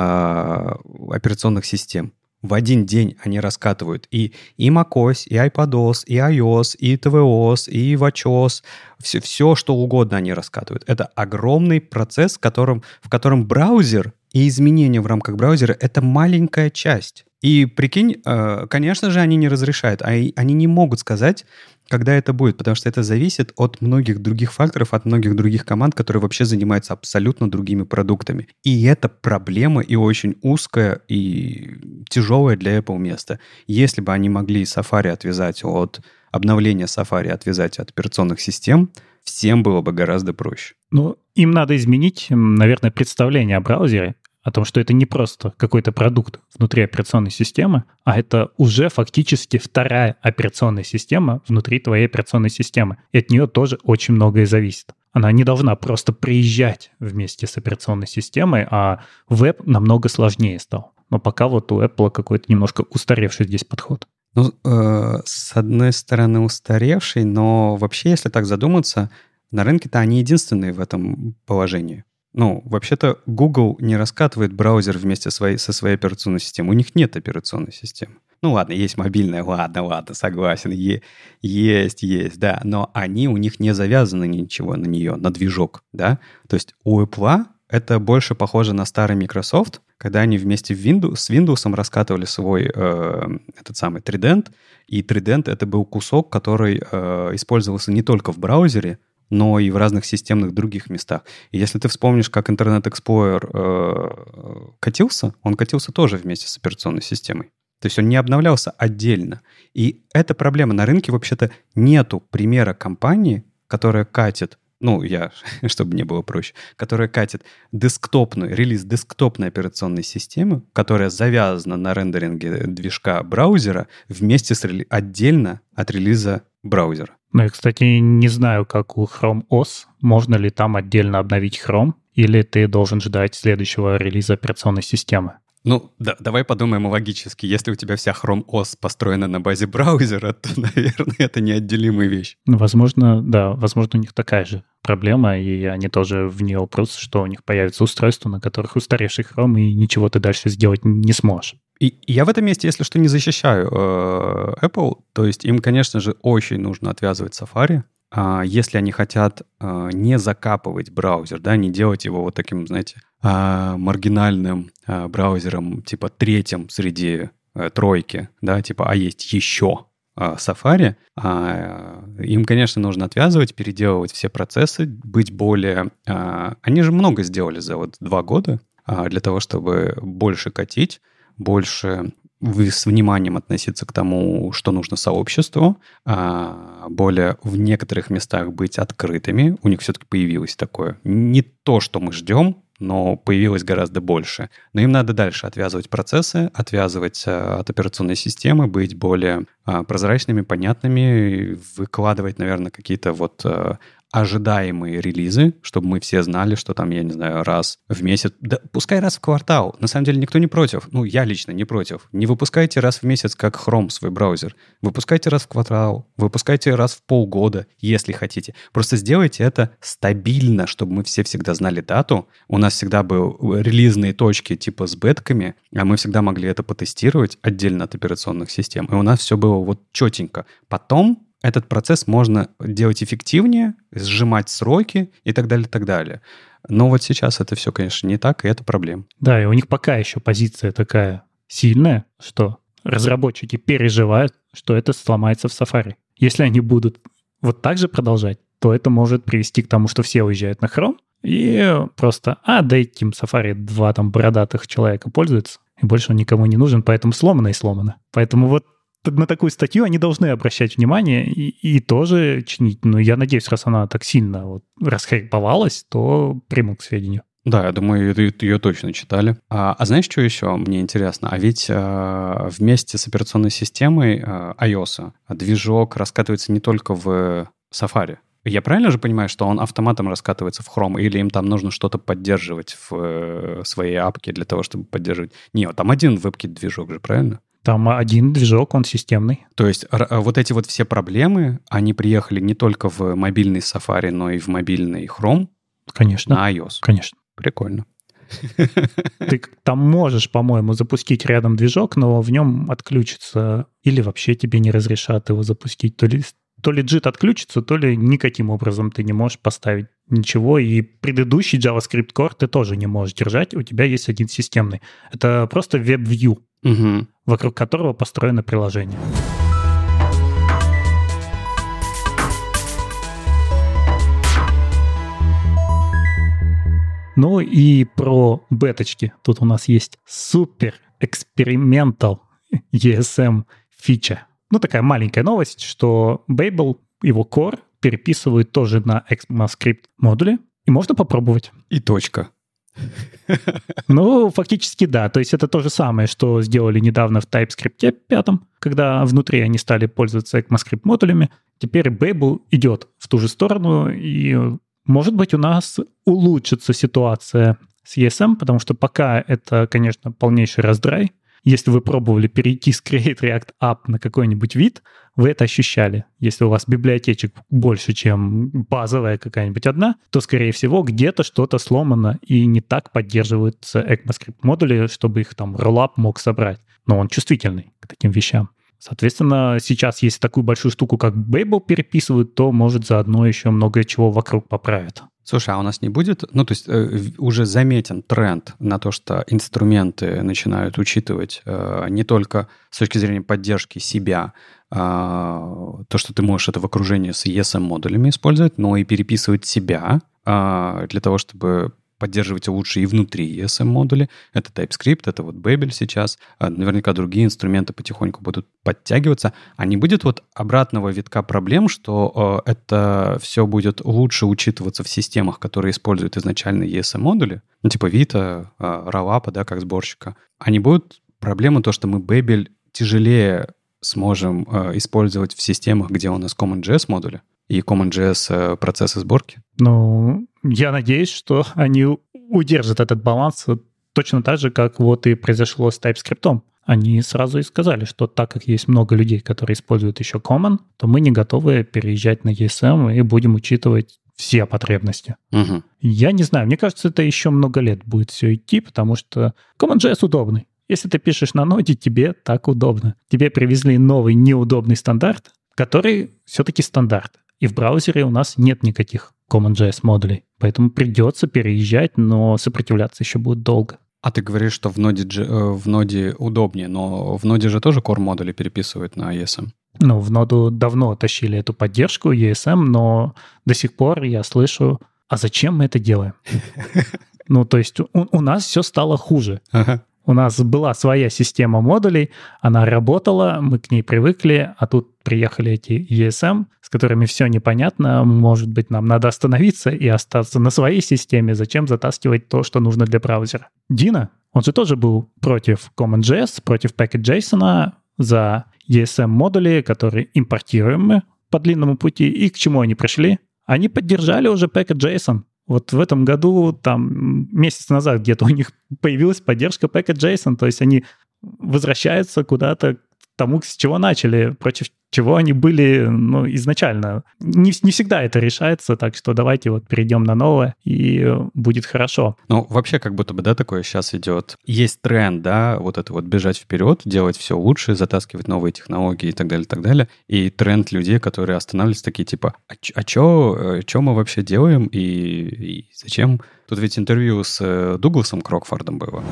операционных систем. В один день они раскатывают и, и macOS, и iPadOS, и iOS, и tvOS, и WatchOS. Все, все, что угодно они раскатывают. Это огромный процесс, в котором, в котором браузер и изменения в рамках браузера — это маленькая часть. И прикинь, э, конечно же, они не разрешают, а они не могут сказать, когда это будет, потому что это зависит от многих других факторов, от многих других команд, которые вообще занимаются абсолютно другими продуктами. И это проблема и очень узкая и тяжелая для Apple место. Если бы они могли Safari отвязать от обновления Safari, отвязать от операционных систем, всем было бы гораздо проще. Ну, им надо изменить, наверное, представление о браузере о том, что это не просто какой-то продукт внутри операционной системы, а это уже фактически вторая операционная система внутри твоей операционной системы. И от нее тоже очень многое зависит. Она не должна просто приезжать вместе с операционной системой, а веб намного сложнее стал. Но пока вот у Apple какой-то немножко устаревший здесь подход. Ну, э, с одной стороны, устаревший, но вообще, если так задуматься, на рынке-то они единственные в этом положении. Ну, вообще-то Google не раскатывает браузер вместе своей, со своей операционной системой. У них нет операционной системы. Ну ладно, есть мобильная, ладно, ладно, согласен, е- есть, есть, да, но они, у них не завязаны ничего на нее, на движок, да. То есть у Apple это больше похоже на старый Microsoft, когда они вместе в Windows, с Windows раскатывали свой э, этот самый Trident, и Trident это был кусок, который э, использовался не только в браузере, но и в разных системных других местах. И если ты вспомнишь, как Internet Explorer э, катился, он катился тоже вместе с операционной системой. То есть он не обновлялся отдельно. И эта проблема на рынке вообще-то нету примера компании, которая катит ну, я, чтобы не было проще, которая катит десктопную, релиз десктопной операционной системы, которая завязана на рендеринге движка браузера вместе с отдельно от релиза браузера. Ну, я, кстати, не знаю, как у Chrome OS, можно ли там отдельно обновить Chrome, или ты должен ждать следующего релиза операционной системы. Ну, да, давай подумаем логически. Если у тебя вся Chrome OS построена на базе браузера, то, наверное, это неотделимая вещь. Ну, возможно, да, возможно, у них такая же проблема, и они тоже в нее упрутся, что у них появится устройство, на которых устаревший Chrome, и ничего ты дальше сделать не сможешь. И я в этом месте, если что, не защищаю э, Apple. То есть им, конечно же, очень нужно отвязывать Safari, а, если они хотят а, не закапывать браузер, да, не делать его вот таким, знаете, а, маргинальным браузером, типа третьим среди э, тройки, да, типа, а есть еще Safari, им, конечно, нужно отвязывать, переделывать все процессы, быть более... Они же много сделали за вот два года для того, чтобы больше катить, больше с вниманием относиться к тому, что нужно сообществу, а более в некоторых местах быть открытыми. У них все-таки появилось такое. Не то, что мы ждем, но появилось гораздо больше. Но им надо дальше отвязывать процессы, отвязывать э, от операционной системы, быть более а, прозрачными, понятными, выкладывать, наверное, какие-то вот ожидаемые релизы, чтобы мы все знали, что там, я не знаю, раз в месяц, да пускай раз в квартал, на самом деле никто не против, ну, я лично не против. Не выпускайте раз в месяц, как Chrome свой браузер. Выпускайте раз в квартал, выпускайте раз в полгода, если хотите. Просто сделайте это стабильно, чтобы мы все всегда знали дату. У нас всегда был релизные точки типа с бетками, а мы всегда могли это потестировать отдельно от операционных систем. И у нас все было вот четенько. Потом этот процесс можно делать эффективнее, сжимать сроки и так далее, и так далее. Но вот сейчас это все, конечно, не так, и это проблема. Да, и у них пока еще позиция такая сильная, что разработчики переживают, что это сломается в Safari. Если они будут вот так же продолжать, то это может привести к тому, что все уезжают на Chrome, и просто, а, да этим Safari два там бородатых человека пользуются, и больше он никому не нужен, поэтому сломано и сломано. Поэтому вот на такую статью они должны обращать внимание и, и тоже чинить. Но я надеюсь, раз она так сильно вот расхайповалась, то примут к сведению. Да, я думаю, ее, ее точно читали. А, а знаешь, что еще мне интересно? А ведь а, вместе с операционной системой а, iOS движок раскатывается не только в Safari. Я правильно же понимаю, что он автоматом раскатывается в Chrome, или им там нужно что-то поддерживать в э, своей апке для того, чтобы поддерживать? Нет, там один WebKit движок же, правильно? Там один движок, он системный. То есть а, вот эти вот все проблемы, они приехали не только в мобильный Safari, но и в мобильный Chrome. Конечно. На iOS. Конечно. Прикольно. Ты там можешь, по-моему, запустить рядом движок, но в нем отключится или вообще тебе не разрешат его запустить. То ли, то ли JIT отключится, то ли никаким образом ты не можешь поставить ничего. И предыдущий JavaScript Core ты тоже не можешь держать. У тебя есть один системный. Это просто WebView угу. вокруг которого построено приложение. Ну и про беточки. Тут у нас есть супер экспериментал ESM фича. Ну, такая маленькая новость, что Babel, его core, переписывают тоже на ECMAScript модуле, и можно попробовать. И точка. Ну, фактически да. То есть это то же самое, что сделали недавно в TypeScript 5, когда внутри они стали пользоваться ECMAScript модулями. Теперь Babel идет в ту же сторону, и может быть у нас улучшится ситуация с ESM, потому что пока это, конечно, полнейший раздрай, если вы пробовали перейти с Create React App на какой-нибудь вид, вы это ощущали. Если у вас библиотечек больше, чем базовая какая-нибудь одна, то, скорее всего, где-то что-то сломано и не так поддерживаются ECMAScript модули, чтобы их там rollup мог собрать. Но он чувствительный к таким вещам. Соответственно, сейчас если такую большую штуку, как Babel переписывают, то, может, заодно еще много чего вокруг поправят. Слушай, а у нас не будет, ну, то есть э, уже заметен тренд на то, что инструменты начинают учитывать э, не только с точки зрения поддержки себя, э, то, что ты можешь это в окружении с ESM-модулями использовать, но и переписывать себя э, для того, чтобы поддерживать лучше и внутри ESM-модули. Это TypeScript, это вот Babel сейчас. А наверняка другие инструменты потихоньку будут подтягиваться. А не будет вот обратного витка проблем, что э, это все будет лучше учитываться в системах, которые используют изначально ESM-модули, ну, типа Vita, э, да, как сборщика. А не будет проблемы то, что мы Babel тяжелее сможем использовать в системах, где у нас CommonJS модули и CommonJS э, процессы сборки? Ну, я надеюсь, что они удержат этот баланс точно так же, как вот и произошло с TypeScript. Они сразу и сказали, что так как есть много людей, которые используют еще Common, то мы не готовы переезжать на ESM и будем учитывать все потребности. Угу. Я не знаю, мне кажется, это еще много лет будет все идти, потому что CommonJS удобный. Если ты пишешь на ноде, тебе так удобно. Тебе привезли новый неудобный стандарт, который все-таки стандарт. И в браузере у нас нет никаких CommonJS модулей. Поэтому придется переезжать, но сопротивляться еще будет долго. А ты говоришь, что в ноде, э, в ноде удобнее, но в ноде же тоже core модули переписывают на ESM. Ну, в ноду давно тащили эту поддержку ESM, но до сих пор я слышу, а зачем мы это делаем? Ну, то есть у, у нас все стало хуже. Ага. У нас была своя система модулей, она работала, мы к ней привыкли, а тут приехали эти ESM, с которыми все непонятно, может быть, нам надо остановиться и остаться на своей системе, зачем затаскивать то, что нужно для браузера. Дина, он же тоже был против CommonJS, против Package.json за ESM-модули, которые импортируем мы по длинному пути, и к чему они пришли? Они поддержали уже Package.json. Вот в этом году, там, месяц назад где-то у них появилась поддержка Package.json, то есть они возвращаются куда-то тому, с чего начали, против чего они были ну, изначально. Не, не всегда это решается, так что давайте вот перейдем на новое, и будет хорошо. Ну, вообще как будто бы, да, такое сейчас идет. Есть тренд, да, вот это вот бежать вперед, делать все лучше, затаскивать новые технологии и так далее, и так далее. И тренд людей, которые останавливаются такие типа, а, а что чё мы вообще делаем и, и зачем? Тут ведь интервью с э, Дугласом Крокфордом было.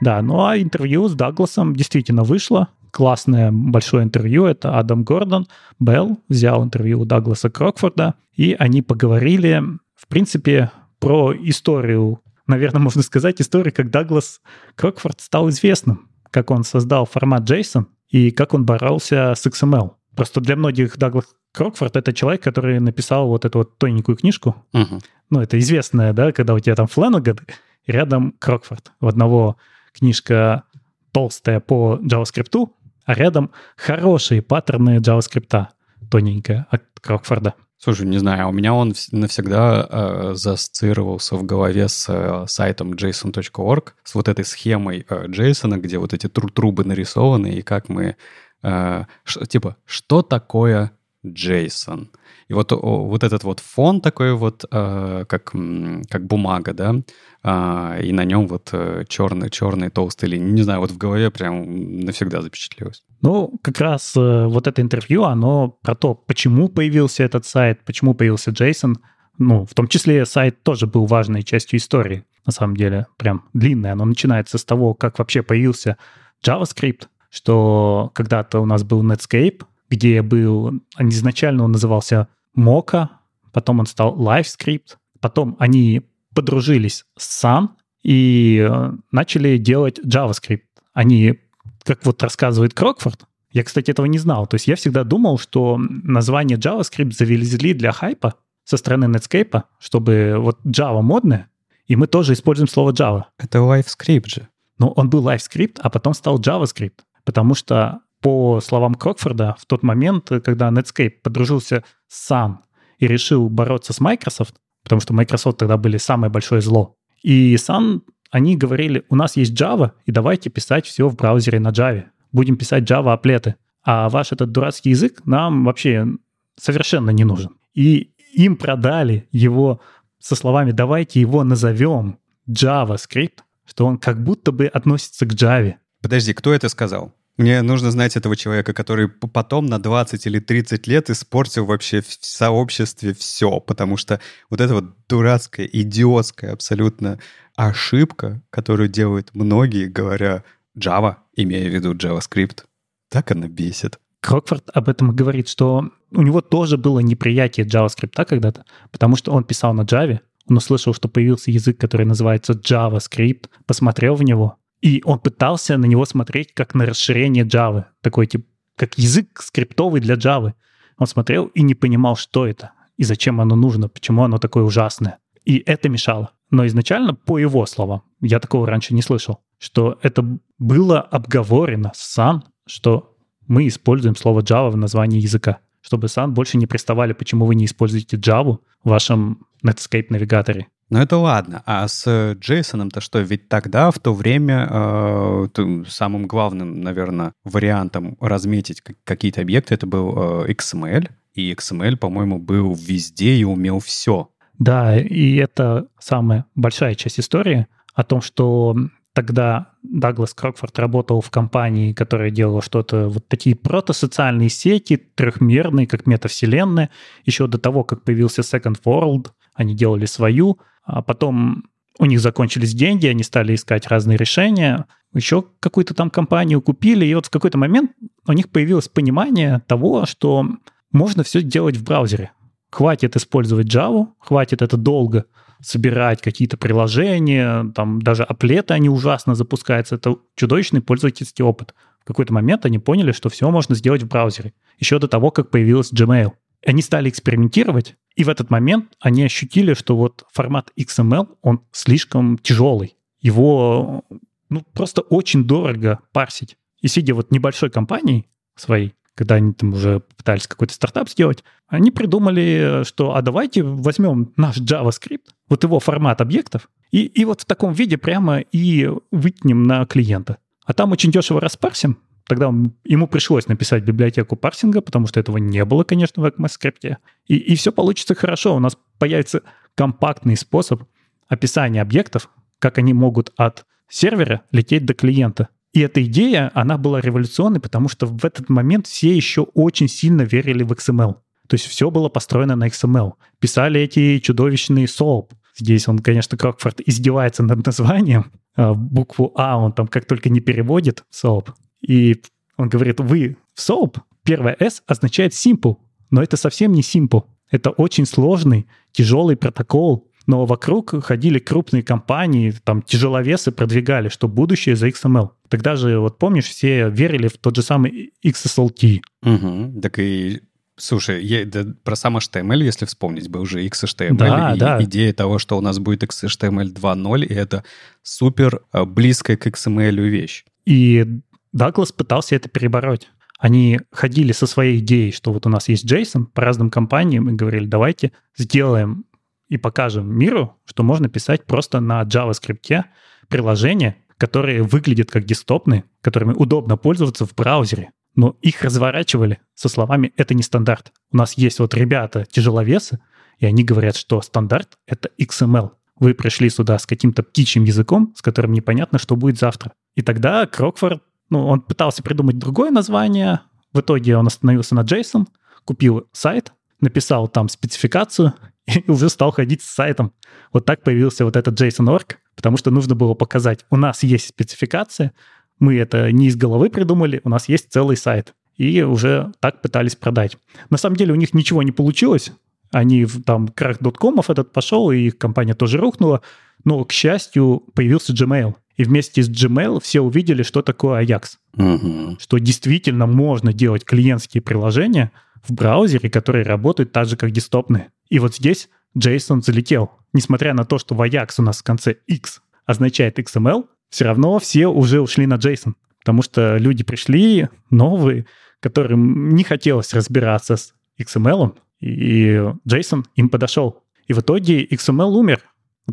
Да, ну а интервью с Дагласом действительно вышло. Классное большое интервью. Это Адам Гордон. Белл взял интервью у Дагласа Крокфорда, и они поговорили, в принципе, про историю, наверное, можно сказать, историю, как Даглас Крокфорд стал известным, как он создал формат JSON и как он боролся с XML. Просто для многих Даглас Крокфорд — это человек, который написал вот эту вот тоненькую книжку. Uh-huh. Ну, это известная, да, когда у тебя там Фленаган, рядом Крокфорд. У одного книжка толстая по JavaScript, а рядом хорошие паттерны JavaScript, тоненькая от Крокфорда. Слушай, не знаю, у меня он навсегда э, заассоциировался в голове с э, сайтом json.org, с вот этой схемой э, JSON, где вот эти тру трубы нарисованы, и как мы... Э, ш, типа, что такое JSON? И вот, вот этот вот фон такой вот, э, как, как бумага, да, э, и на нем вот черный, черный толстый линии. Не знаю, вот в голове прям навсегда запечатлелось. Ну, как раз э, вот это интервью, оно про то, почему появился этот сайт, почему появился JSON. Ну, в том числе сайт тоже был важной частью истории, на самом деле, прям длинное. Оно начинается с того, как вообще появился JavaScript, что когда-то у нас был Netscape, где был, изначально он назывался Mocha, потом он стал LiveScript, потом они подружились с Sun и э, начали делать JavaScript. Они, как вот рассказывает Крокфорд, я, кстати, этого не знал. То есть я всегда думал, что название JavaScript завезли для хайпа со стороны Netscape, чтобы вот Java модная, и мы тоже используем слово Java. Это LiveScript же. Но он был LiveScript, а потом стал JavaScript, потому что по словам Крокфорда, в тот момент, когда Netscape подружился с Sun и решил бороться с Microsoft, потому что Microsoft тогда были самое большое зло, и Sun, они говорили, у нас есть Java, и давайте писать все в браузере на Java. Будем писать Java-аплеты. А ваш этот дурацкий язык нам вообще совершенно не нужен. И им продали его со словами «давайте его назовем JavaScript», что он как будто бы относится к Java. Подожди, кто это сказал? Мне нужно знать этого человека, который потом на 20 или 30 лет испортил вообще в сообществе все, потому что вот эта вот дурацкая, идиотская абсолютно ошибка, которую делают многие, говоря Java, имея в виду JavaScript, так она бесит. Крокфорд об этом говорит, что у него тоже было неприятие JavaScript когда-то, потому что он писал на Java, он услышал, что появился язык, который называется JavaScript, посмотрел в него, и он пытался на него смотреть как на расширение Java, такой тип, как язык скриптовый для Java. Он смотрел и не понимал, что это, и зачем оно нужно, почему оно такое ужасное. И это мешало. Но изначально, по его словам, я такого раньше не слышал, что это было обговорено с Сан, что мы используем слово Java в названии языка, чтобы Сан больше не приставали, почему вы не используете Java в вашем Netscape навигаторе. Ну это ладно, а с Джейсоном-то что? Ведь тогда, в то время, э, самым главным, наверное, вариантом разметить какие-то объекты это был э, XML, и XML, по-моему, был везде и умел все. Да, и это самая большая часть истории о том, что тогда Даглас Крокфорд работал в компании, которая делала что-то, вот такие протосоциальные сети, трехмерные, как метавселенная. Еще до того, как появился Second World, они делали свою, а потом у них закончились деньги, они стали искать разные решения, еще какую-то там компанию купили, и вот в какой-то момент у них появилось понимание того, что можно все делать в браузере. Хватит использовать Java, хватит это долго собирать какие-то приложения, там даже аплеты, они ужасно запускаются. Это чудовищный пользовательский опыт. В какой-то момент они поняли, что все можно сделать в браузере. Еще до того, как появилась Gmail. Они стали экспериментировать, и в этот момент они ощутили, что вот формат XML, он слишком тяжелый. Его ну, просто очень дорого парсить. И сидя вот небольшой компанией своей, когда они там уже пытались какой-то стартап сделать, они придумали, что а давайте возьмем наш JavaScript, вот его формат объектов, и, и вот в таком виде прямо и вытянем на клиента. А там очень дешево распарсим, Тогда ему пришлось написать библиотеку парсинга, потому что этого не было, конечно, в ECMAScript. И, и все получится хорошо. У нас появится компактный способ описания объектов, как они могут от сервера лететь до клиента. И эта идея, она была революционной, потому что в этот момент все еще очень сильно верили в XML. То есть все было построено на XML. Писали эти чудовищные SOAP. Здесь он, конечно, Крокфорд издевается над названием. А букву А он там как только не переводит SOAP. И он говорит, вы в SOAP, первое S означает simple, но это совсем не simple. Это очень сложный, тяжелый протокол, но вокруг ходили крупные компании, там тяжеловесы продвигали, что будущее за XML. Тогда же, вот помнишь, все верили в тот же самый XSLT. Угу, так и Слушай, я, да, про сам HTML, если вспомнить, был уже XHTML. Да, и да. идея того, что у нас будет XHTML 2.0, и это супер э, близкая к XML вещь. И Даглас пытался это перебороть. Они ходили со своей идеей, что вот у нас есть JSON по разным компаниям и говорили, давайте сделаем и покажем миру, что можно писать просто на JavaScript приложения, которые выглядят как десктопные, которыми удобно пользоваться в браузере. Но их разворачивали со словами «это не стандарт». У нас есть вот ребята тяжеловесы, и они говорят, что стандарт — это XML. Вы пришли сюда с каким-то птичьим языком, с которым непонятно, что будет завтра. И тогда Крокфорд ну, он пытался придумать другое название. В итоге он остановился на JSON, купил сайт, написал там спецификацию и уже стал ходить с сайтом. Вот так появился вот этот JSON.org, потому что нужно было показать, у нас есть спецификация, мы это не из головы придумали, у нас есть целый сайт. И уже так пытались продать. На самом деле у них ничего не получилось. Они там крах этот пошел, и компания тоже рухнула. Но, к счастью, появился Gmail. И вместе с Gmail все увидели, что такое Ajax. Угу. Что действительно можно делать клиентские приложения в браузере, которые работают так же, как десктопные. И вот здесь JSON залетел. Несмотря на то, что в Ajax у нас в конце X означает XML, все равно все уже ушли на JSON. Потому что люди пришли новые, которым не хотелось разбираться с XML, и JSON им подошел. И в итоге XML умер.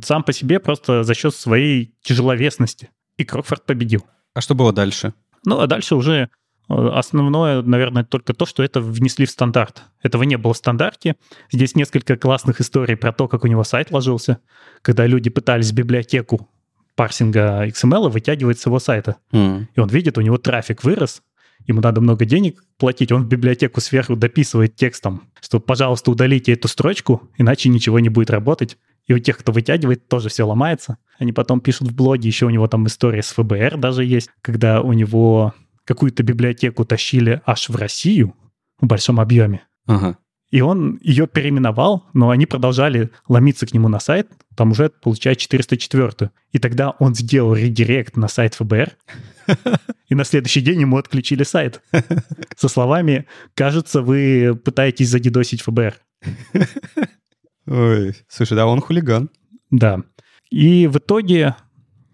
Сам по себе просто за счет своей тяжеловесности. И Крокфорд победил. А что было дальше? Ну, а дальше уже Основное, наверное, только то, что это внесли в стандарт. Этого не было в стандарте. Здесь несколько классных историй про то, как у него сайт ложился, когда люди пытались библиотеку парсинга XML вытягивать с его сайта. Mm. И он видит, у него трафик вырос, ему надо много денег платить, он в библиотеку сверху дописывает текстом, что, пожалуйста, удалите эту строчку, иначе ничего не будет работать. И у тех, кто вытягивает, тоже все ломается. Они потом пишут в блоге, еще у него там история с ФБР даже есть, когда у него какую-то библиотеку тащили аж в Россию в большом объеме. Ага. И он ее переименовал, но они продолжали ломиться к нему на сайт, там уже получает 404. И тогда он сделал редирект на сайт ФБР, и на следующий день ему отключили сайт. Со словами «Кажется, вы пытаетесь задедосить ФБР». Ой, слушай, да, он хулиган. Да. И в итоге,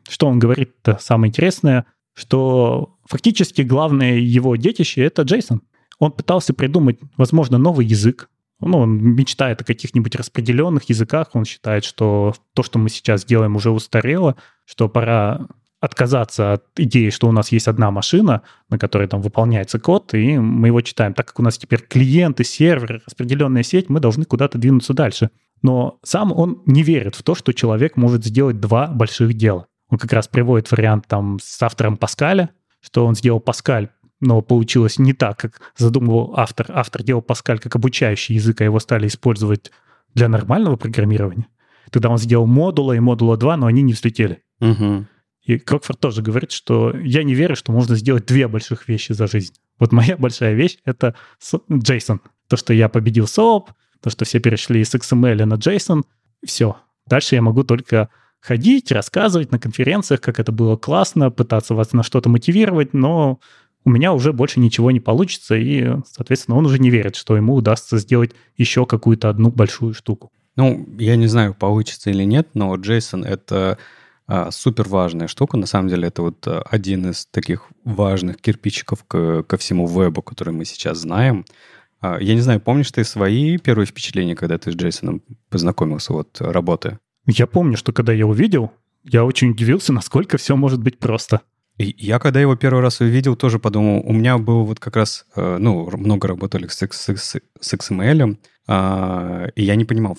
что он говорит-то самое интересное, что фактически главное его детище — это Джейсон. Он пытался придумать, возможно, новый язык. Ну, он мечтает о каких-нибудь распределенных языках. Он считает, что то, что мы сейчас делаем, уже устарело, что пора отказаться от идеи, что у нас есть одна машина, на которой там выполняется код, и мы его читаем. Так как у нас теперь клиенты, сервер, распределенная сеть, мы должны куда-то двинуться дальше. Но сам он не верит в то, что человек может сделать два больших дела. Он как раз приводит вариант там с автором Паскаля, что он сделал Паскаль, но получилось не так, как задумывал автор. Автор делал Паскаль как обучающий язык, а его стали использовать для нормального программирования. Тогда он сделал модула и модула 2, но они не взлетели. Угу. И Крокфорд тоже говорит, что я не верю, что можно сделать две больших вещи за жизнь. Вот моя большая вещь — это JSON. То, что я победил SOAP, то, что все перешли с XML на JSON, все. Дальше я могу только ходить, рассказывать на конференциях, как это было классно, пытаться вас на что-то мотивировать, но у меня уже больше ничего не получится, и, соответственно, он уже не верит, что ему удастся сделать еще какую-то одну большую штуку. Ну, я не знаю, получится или нет, но JSON — это а, супер важная штука. На самом деле, это вот а, один из таких важных кирпичиков к, ко всему вебу, который мы сейчас знаем. А, я не знаю, помнишь ты свои первые впечатления, когда ты с Джейсоном познакомился, вот, работая? Я помню, что когда я увидел, я очень удивился, насколько все может быть просто. И я, когда его первый раз увидел, тоже подумал, у меня был вот как раз, э, ну, много работали с, с, с, XML, и я не понимал,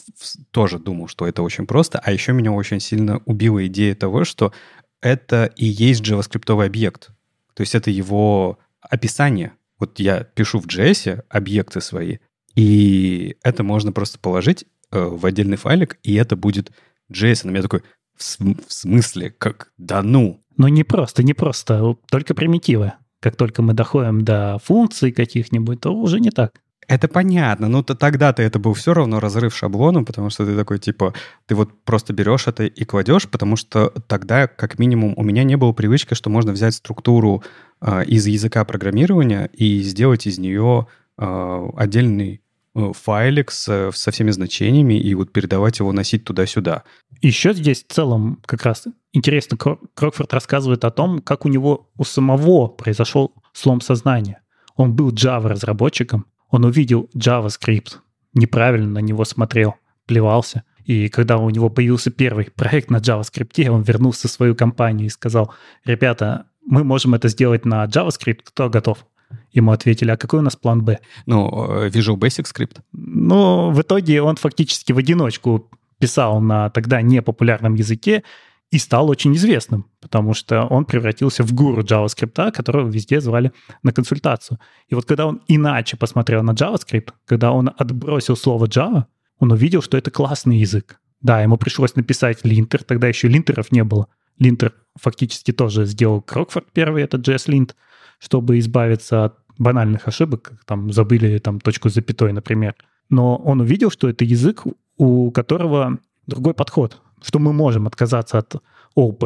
тоже думал, что это очень просто, а еще меня очень сильно убила идея того, что это и есть JavaScript объект. То есть это его описание. Вот я пишу в JS объекты свои, и это можно просто положить э, в отдельный файлик, и это будет JSON. Я такой, в, в смысле? Как? Да ну! Ну, не просто, не просто, только примитивы. Как только мы доходим до функций каких-нибудь, то уже не так. Это понятно, но то тогда-то это был все равно разрыв шаблона, потому что ты такой, типа, ты вот просто берешь это и кладешь, потому что тогда, как минимум, у меня не было привычки, что можно взять структуру э, из языка программирования и сделать из нее э, отдельный файлик с, со всеми значениями и вот передавать его, носить туда-сюда. Еще здесь в целом как раз интересно, Крокфорд рассказывает о том, как у него у самого произошел слом сознания. Он был Java-разработчиком, он увидел JavaScript, неправильно на него смотрел, плевался. И когда у него появился первый проект на JavaScript, он вернулся в свою компанию и сказал, ребята, мы можем это сделать на JavaScript, кто готов? Ему ответили, а какой у нас план Б? Ну, э, Visual Basic Script. Ну, в итоге он фактически в одиночку писал на тогда непопулярном языке и стал очень известным, потому что он превратился в гуру JavaScript, которого везде звали на консультацию. И вот когда он иначе посмотрел на JavaScript, когда он отбросил слово Java, он увидел, что это классный язык. Да, ему пришлось написать линтер, тогда еще линтеров не было. Линтер фактически тоже сделал Крокфорд первый, это JS-линт, чтобы избавиться от банальных ошибок, как там забыли там точку с запятой, например. Но он увидел, что это язык, у которого другой подход, что мы можем отказаться от ООП,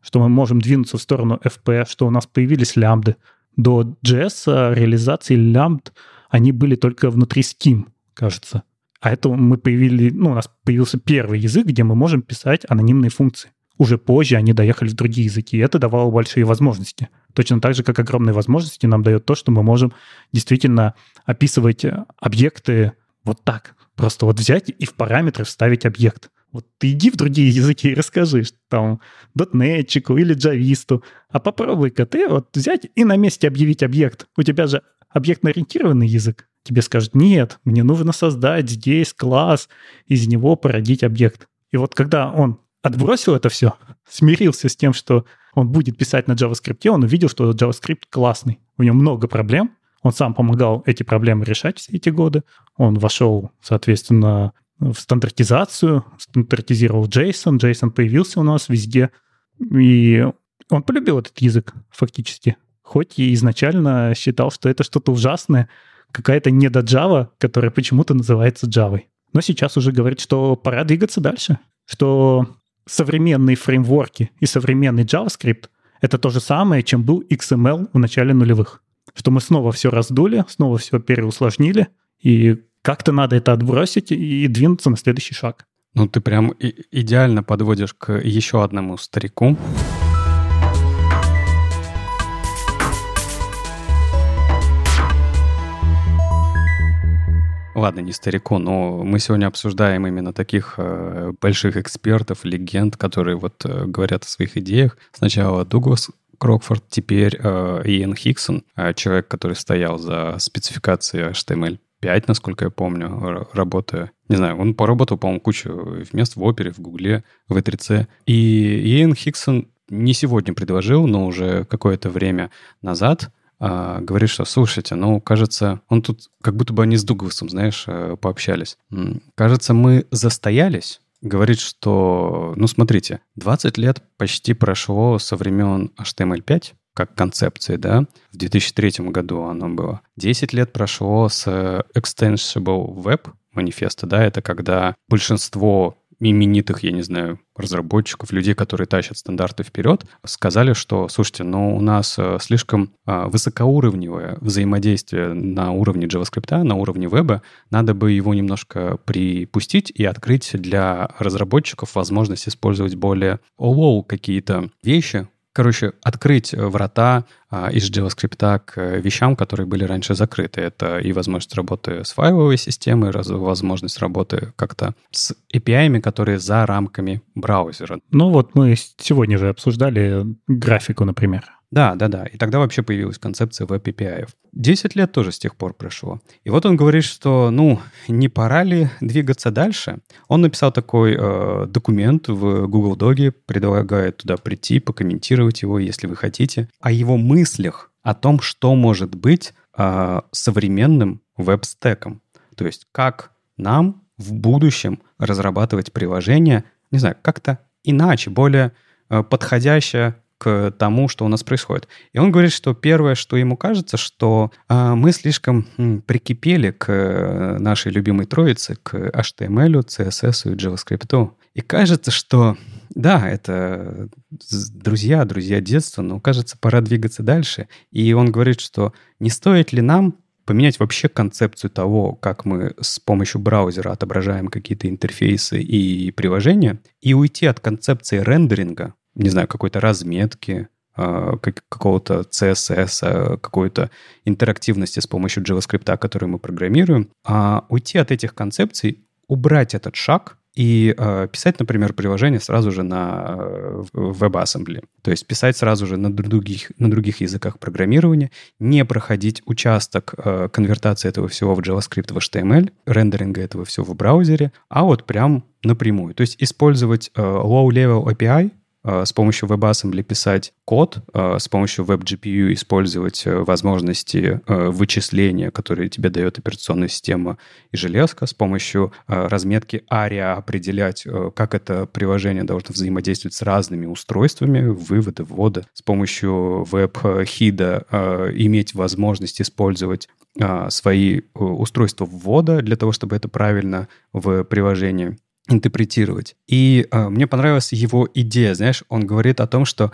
что мы можем двинуться в сторону FP, что у нас появились лямбды. До JS а, реализации лямбд, они были только внутри Steam, кажется. А это мы появили, ну, у нас появился первый язык, где мы можем писать анонимные функции. Уже позже они доехали в другие языки, и это давало большие возможности. Точно так же, как огромные возможности нам дает то, что мы можем действительно описывать э, объекты вот так. Просто вот взять и в параметры вставить объект. Вот ты иди в другие языки и расскажи, что там дотнетчику или джависту, а попробуй-ка ты вот взять и на месте объявить объект. У тебя же объектно-ориентированный язык. Тебе скажут, нет, мне нужно создать здесь класс, из него породить объект. И вот когда он отбросил это все, смирился с тем, что он будет писать на JavaScript, он увидел, что JavaScript классный. У него много проблем, он сам помогал эти проблемы решать все эти годы. Он вошел, соответственно, в стандартизацию, стандартизировал JSON, JSON появился у нас везде. И он полюбил этот язык фактически. Хоть и изначально считал, что это что-то ужасное, какая-то не до Java, которая почему-то называется Java. Но сейчас уже говорит, что пора двигаться дальше, что современные фреймворки и современный JavaScript — это то же самое, чем был XML в начале нулевых. Что мы снова все раздули, снова все переусложнили, и как-то надо это отбросить и двинуться на следующий шаг. Ну, ты прям идеально подводишь к еще одному старику. Ладно, не старику, но мы сегодня обсуждаем именно таких э, больших экспертов, легенд, которые вот э, говорят о своих идеях. Сначала Дуглас Крокфорд, теперь э, Иэн Хиксон, э, человек, который стоял за спецификацией HTML5, насколько я помню, работая. Не знаю, он поработал, по-моему, кучу мест в Опере, в Гугле, в E3C. И Иэн Хиксон не сегодня предложил, но уже какое-то время назад а, говорит, что, слушайте, ну, кажется, он тут как будто бы они с Дугласом, знаешь, э, пообщались. Кажется, мы застоялись. Говорит, что, ну, смотрите, 20 лет почти прошло со времен HTML5, как концепции, да, в 2003 году оно было. 10 лет прошло с Extensible Web манифеста, да, это когда большинство именитых, я не знаю, разработчиков, людей, которые тащат стандарты вперед, сказали, что, слушайте, ну у нас э, слишком а, высокоуровневое взаимодействие на уровне JavaScript, на уровне веба, надо бы его немножко припустить и открыть для разработчиков возможность использовать более low какие-то вещи, короче, открыть врата а, из JavaScript к вещам, которые были раньше закрыты. Это и возможность работы с файловой системой, возможность работы как-то с API, которые за рамками браузера. Ну вот мы сегодня же обсуждали графику, например. Да, да, да. И тогда вообще появилась концепция веб-API. Десять лет тоже с тех пор прошло. И вот он говорит, что, ну, не пора ли двигаться дальше? Он написал такой э, документ в Google Доге, предлагает туда прийти, покомментировать его, если вы хотите, о его мыслях, о том, что может быть э, современным веб-стеком. То есть как нам в будущем разрабатывать приложение, не знаю, как-то иначе, более э, подходящее к тому, что у нас происходит. И он говорит, что первое, что ему кажется, что э, мы слишком м, прикипели к э, нашей любимой троице, к HTML, CSS и JavaScript. И кажется, что да, это друзья, друзья детства, но кажется, пора двигаться дальше. И он говорит, что не стоит ли нам поменять вообще концепцию того, как мы с помощью браузера отображаем какие-то интерфейсы и приложения, и уйти от концепции рендеринга, не знаю, какой-то разметки, а, какого-то CSS, а, какой-то интерактивности с помощью JavaScript, который мы программируем, а уйти от этих концепций, убрать этот шаг и э, писать, например, приложение сразу же на э, WebAssembly. То есть писать сразу же на других, на других языках программирования, не проходить участок э, конвертации этого всего в JavaScript, в HTML, рендеринга этого всего в браузере, а вот прям напрямую. То есть использовать э, low-level API, с помощью WebAssembly писать код, э, с помощью WebGPU использовать э, возможности вычисления, которые тебе дает операционная система и железка, с помощью разметки ARIA определять, как это приложение должно взаимодействовать с разными устройствами, вывода, ввода, с помощью WebHID иметь возможность использовать свои устройства ввода для того, чтобы это правильно в приложении интерпретировать. И э, мне понравилась его идея, знаешь, он говорит о том, что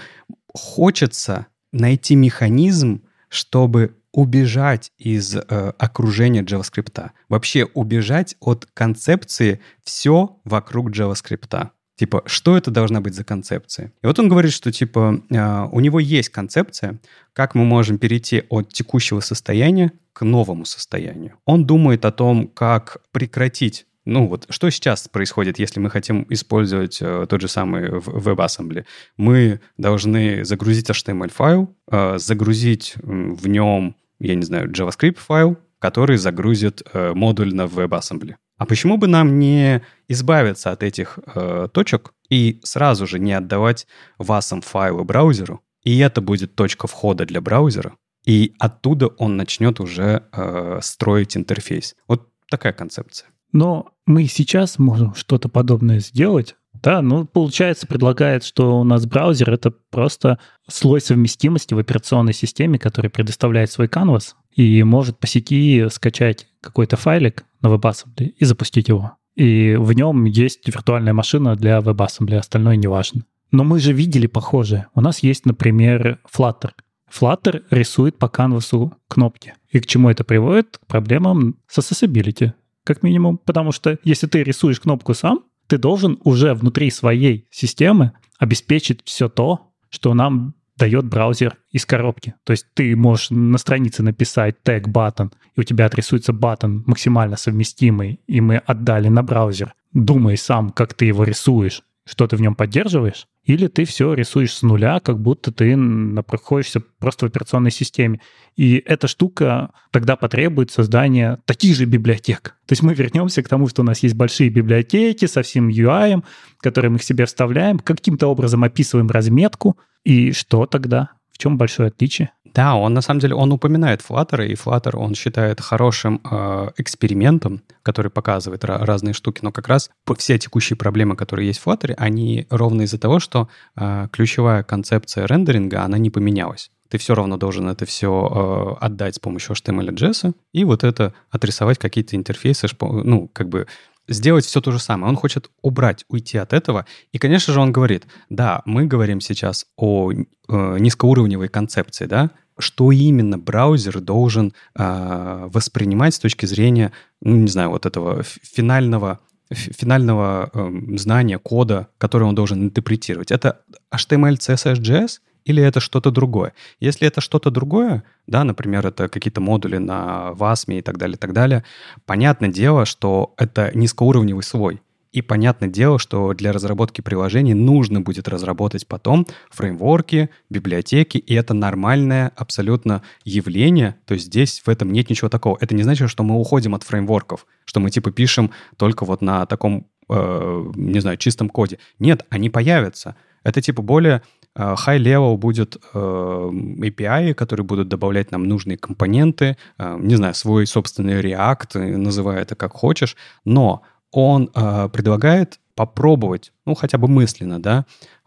хочется найти механизм, чтобы убежать из э, окружения JavaScript. Вообще убежать от концепции все вокруг JavaScript. Типа, что это должна быть за концепция? И вот он говорит, что типа э, у него есть концепция, как мы можем перейти от текущего состояния к новому состоянию. Он думает о том, как прекратить ну вот что сейчас происходит, если мы хотим использовать э, тот же самый WebAssembly? Мы должны загрузить HTML-файл, э, загрузить в нем, я не знаю, JavaScript-файл, который загрузит э, модуль на WebAssembly. А почему бы нам не избавиться от этих э, точек и сразу же не отдавать WASM файлы браузеру, и это будет точка входа для браузера, и оттуда он начнет уже э, строить интерфейс. Вот такая концепция. Но мы сейчас можем что-то подобное сделать. Да, ну, получается, предлагает, что у нас браузер — это просто слой совместимости в операционной системе, который предоставляет свой канвас и может по сети скачать какой-то файлик на WebAssembly и запустить его. И в нем есть виртуальная машина для WebAssembly, остальное не важно. Но мы же видели похожее. У нас есть, например, Flutter. Flutter рисует по канвасу кнопки. И к чему это приводит? К проблемам с accessibility как минимум, потому что если ты рисуешь кнопку сам, ты должен уже внутри своей системы обеспечить все то, что нам дает браузер из коробки. То есть ты можешь на странице написать тег button, и у тебя отрисуется button максимально совместимый, и мы отдали на браузер. Думай сам, как ты его рисуешь, что ты в нем поддерживаешь, или ты все рисуешь с нуля, как будто ты находишься просто в операционной системе. И эта штука тогда потребует создания таких же библиотек. То есть мы вернемся к тому, что у нас есть большие библиотеки со всем UI, которые мы к себе вставляем, каким-то образом описываем разметку, и что тогда? В чем большое отличие? Да, он на самом деле, он упоминает Flutter, и Flutter он считает хорошим э, экспериментом, который показывает разные штуки, но как раз все текущие проблемы, которые есть в Flutter, они ровно из-за того, что э, ключевая концепция рендеринга, она не поменялась ты все равно должен это все э, отдать с помощью HTML и JS, и вот это отрисовать какие-то интерфейсы, ну, как бы сделать все то же самое. Он хочет убрать, уйти от этого. И, конечно же, он говорит, да, мы говорим сейчас о э, низкоуровневой концепции, да, что именно браузер должен э, воспринимать с точки зрения, ну, не знаю, вот этого финального финального э, знания кода, который он должен интерпретировать. Это HTML, CSS, JS или это что-то другое. Если это что-то другое, да, например, это какие-то модули на VASM и так далее, и так далее, понятное дело, что это низкоуровневый слой. И понятное дело, что для разработки приложений нужно будет разработать потом фреймворки, библиотеки, и это нормальное абсолютно явление. То есть здесь в этом нет ничего такого. Это не значит, что мы уходим от фреймворков, что мы типа пишем только вот на таком, э, не знаю, чистом коде. Нет, они появятся. Это типа более high-level будет э, API, которые будут добавлять нам нужные компоненты, э, не знаю, свой собственный React, называй это как хочешь, но он предлагает попробовать, ну, хотя бы мысленно, да,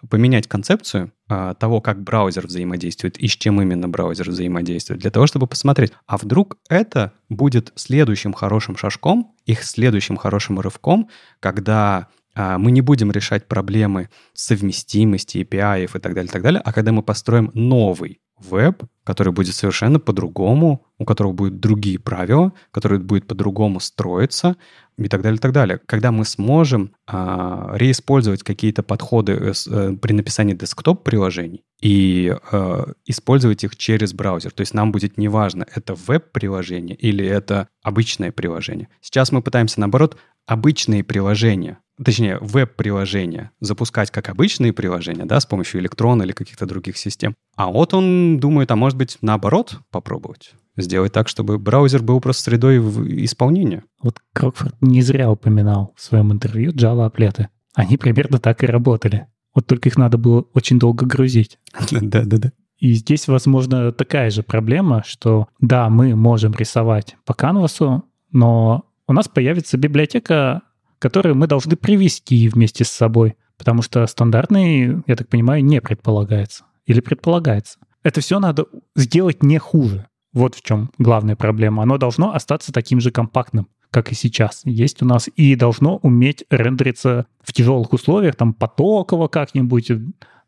поменять концепцию того, как браузер взаимодействует и с чем именно браузер взаимодействует, для того, чтобы посмотреть, а вдруг это будет следующим хорошим шажком, их следующим хорошим рывком, когда мы не будем решать проблемы совместимости, API и так далее, и так далее, а когда мы построим новый веб, который будет совершенно по-другому, у которого будут другие правила, который будет по-другому строиться и так далее, и так далее. Когда мы сможем а, реиспользовать какие-то подходы э, с, а, при написании десктоп-приложений и а, использовать их через браузер. То есть нам будет неважно, это веб-приложение или это обычное приложение. Сейчас мы пытаемся, наоборот, обычные приложения точнее, веб-приложения запускать как обычные приложения, да, с помощью электрона или каких-то других систем. А вот он думает, а может быть, наоборот попробовать сделать так, чтобы браузер был просто средой исполнения. Вот Крокфорд не зря упоминал в своем интервью Java аплеты. Они примерно так и работали. Вот только их надо было очень долго грузить. Да-да-да. И здесь, возможно, такая же проблема, что да, мы можем рисовать по канвасу, но у нас появится библиотека которые мы должны привести вместе с собой, потому что стандартный, я так понимаю, не предполагается или предполагается. Это все надо сделать не хуже. Вот в чем главная проблема. Оно должно остаться таким же компактным, как и сейчас. Есть у нас и должно уметь рендериться в тяжелых условиях, там потоково как-нибудь,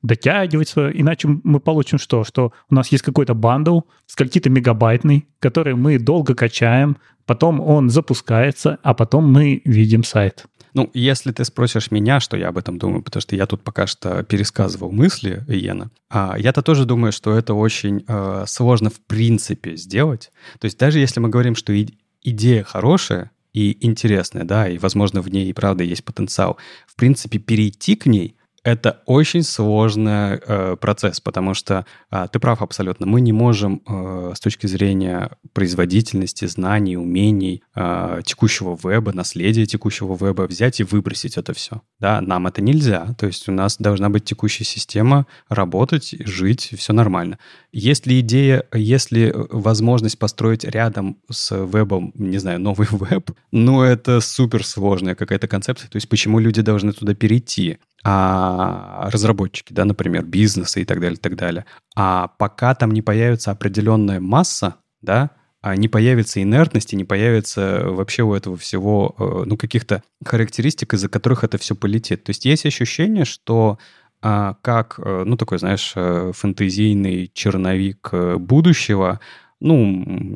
дотягивать свое, иначе мы получим что? Что у нас есть какой-то бандл, скольки-то мегабайтный, который мы долго качаем, потом он запускается, а потом мы видим сайт. Ну, если ты спросишь меня, что я об этом думаю, потому что я тут пока что пересказывал мысли Иена, а я-то тоже думаю, что это очень э, сложно в принципе сделать. То есть даже если мы говорим, что идея хорошая, и интересная, да, и, возможно, в ней и правда есть потенциал, в принципе, перейти к ней это очень сложный э, процесс, потому что э, ты прав абсолютно. Мы не можем э, с точки зрения производительности, знаний, умений э, текущего веба, наследия текущего веба взять и выбросить это все. Да, нам это нельзя. То есть у нас должна быть текущая система, работать, жить, все нормально. Есть ли идея, есть ли возможность построить рядом с вебом, не знаю, новый веб, ну это супер сложная какая-то концепция. То есть почему люди должны туда перейти? А, разработчики, да, например, бизнеса и так далее, и так далее. А пока там не появится определенная масса, да, а не появится инертности, не появится вообще у этого всего, э, ну, каких-то характеристик, из-за которых это все полетит. То есть есть ощущение, что а, как, э, ну, такой, знаешь, э, фэнтезийный черновик будущего, ну,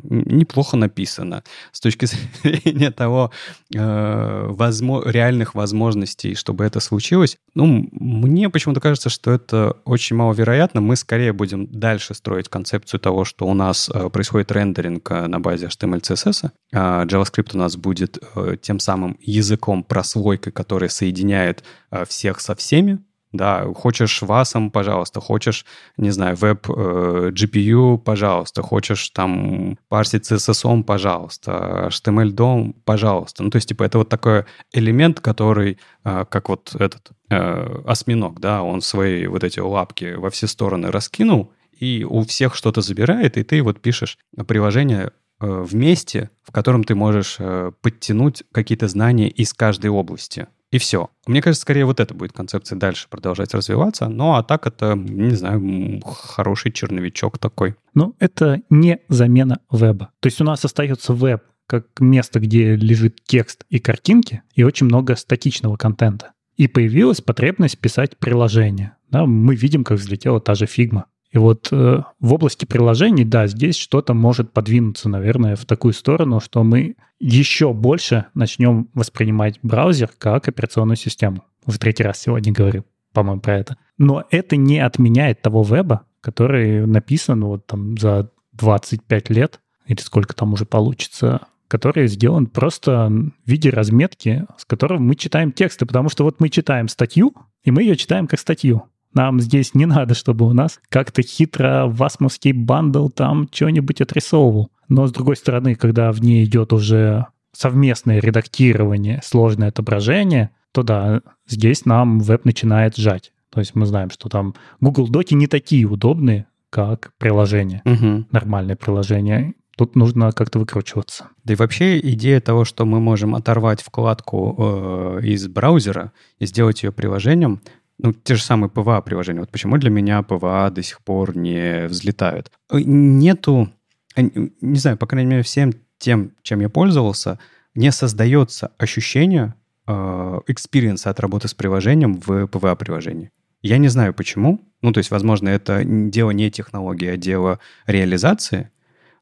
неплохо написано с точки зрения того, э, возможно, реальных возможностей, чтобы это случилось. Ну, мне почему-то кажется, что это очень маловероятно. Мы скорее будем дальше строить концепцию того, что у нас э, происходит рендеринг э, на базе HTML, CSS. А JavaScript у нас будет э, тем самым языком прослойкой, который соединяет э, всех со всеми, да, хочешь васом, пожалуйста, хочешь, не знаю, веб э, GPU, пожалуйста, хочешь там парсить CSS, пожалуйста, HTML DOM, пожалуйста. Ну, то есть, типа, это вот такой элемент, который, э, как вот этот э, осьминог, да, он свои вот эти лапки во все стороны раскинул, и у всех что-то забирает, и ты вот пишешь приложение э, вместе, в котором ты можешь э, подтянуть какие-то знания из каждой области. И все. Мне кажется, скорее вот это будет концепция дальше продолжать развиваться. Ну, а так это, не знаю, хороший черновичок такой. Ну, это не замена веба. То есть у нас остается веб как место, где лежит текст и картинки, и очень много статичного контента. И появилась потребность писать приложение. Да, мы видим, как взлетела та же фигма. И вот э, в области приложений, да, здесь что-то может подвинуться, наверное, в такую сторону, что мы еще больше начнем воспринимать браузер как операционную систему. В третий раз сегодня говорю, по-моему, про это. Но это не отменяет того веба, который написан вот там за 25 лет, или сколько там уже получится, который сделан просто в виде разметки, с которого мы читаем тексты, потому что вот мы читаем статью, и мы ее читаем как статью. Нам здесь не надо, чтобы у нас как-то хитро васмовский бандл там что-нибудь отрисовывал. Но, с другой стороны, когда в ней идет уже совместное редактирование, сложное отображение, то да, здесь нам веб начинает сжать. То есть мы знаем, что там Google Доки не такие удобные, как приложение, угу. нормальное приложение. Тут нужно как-то выкручиваться. Да и вообще идея того, что мы можем оторвать вкладку э, из браузера и сделать ее приложением, ну, те же самые PWA-приложения. Вот почему для меня PWA до сих пор не взлетают? Э, нету, э, не знаю, по крайней мере, всем тем, чем я пользовался, не создается ощущение experience а от работы с приложением в PWA-приложении. Я не знаю почему. Ну, то есть, возможно, это дело не технологии, а дело реализации.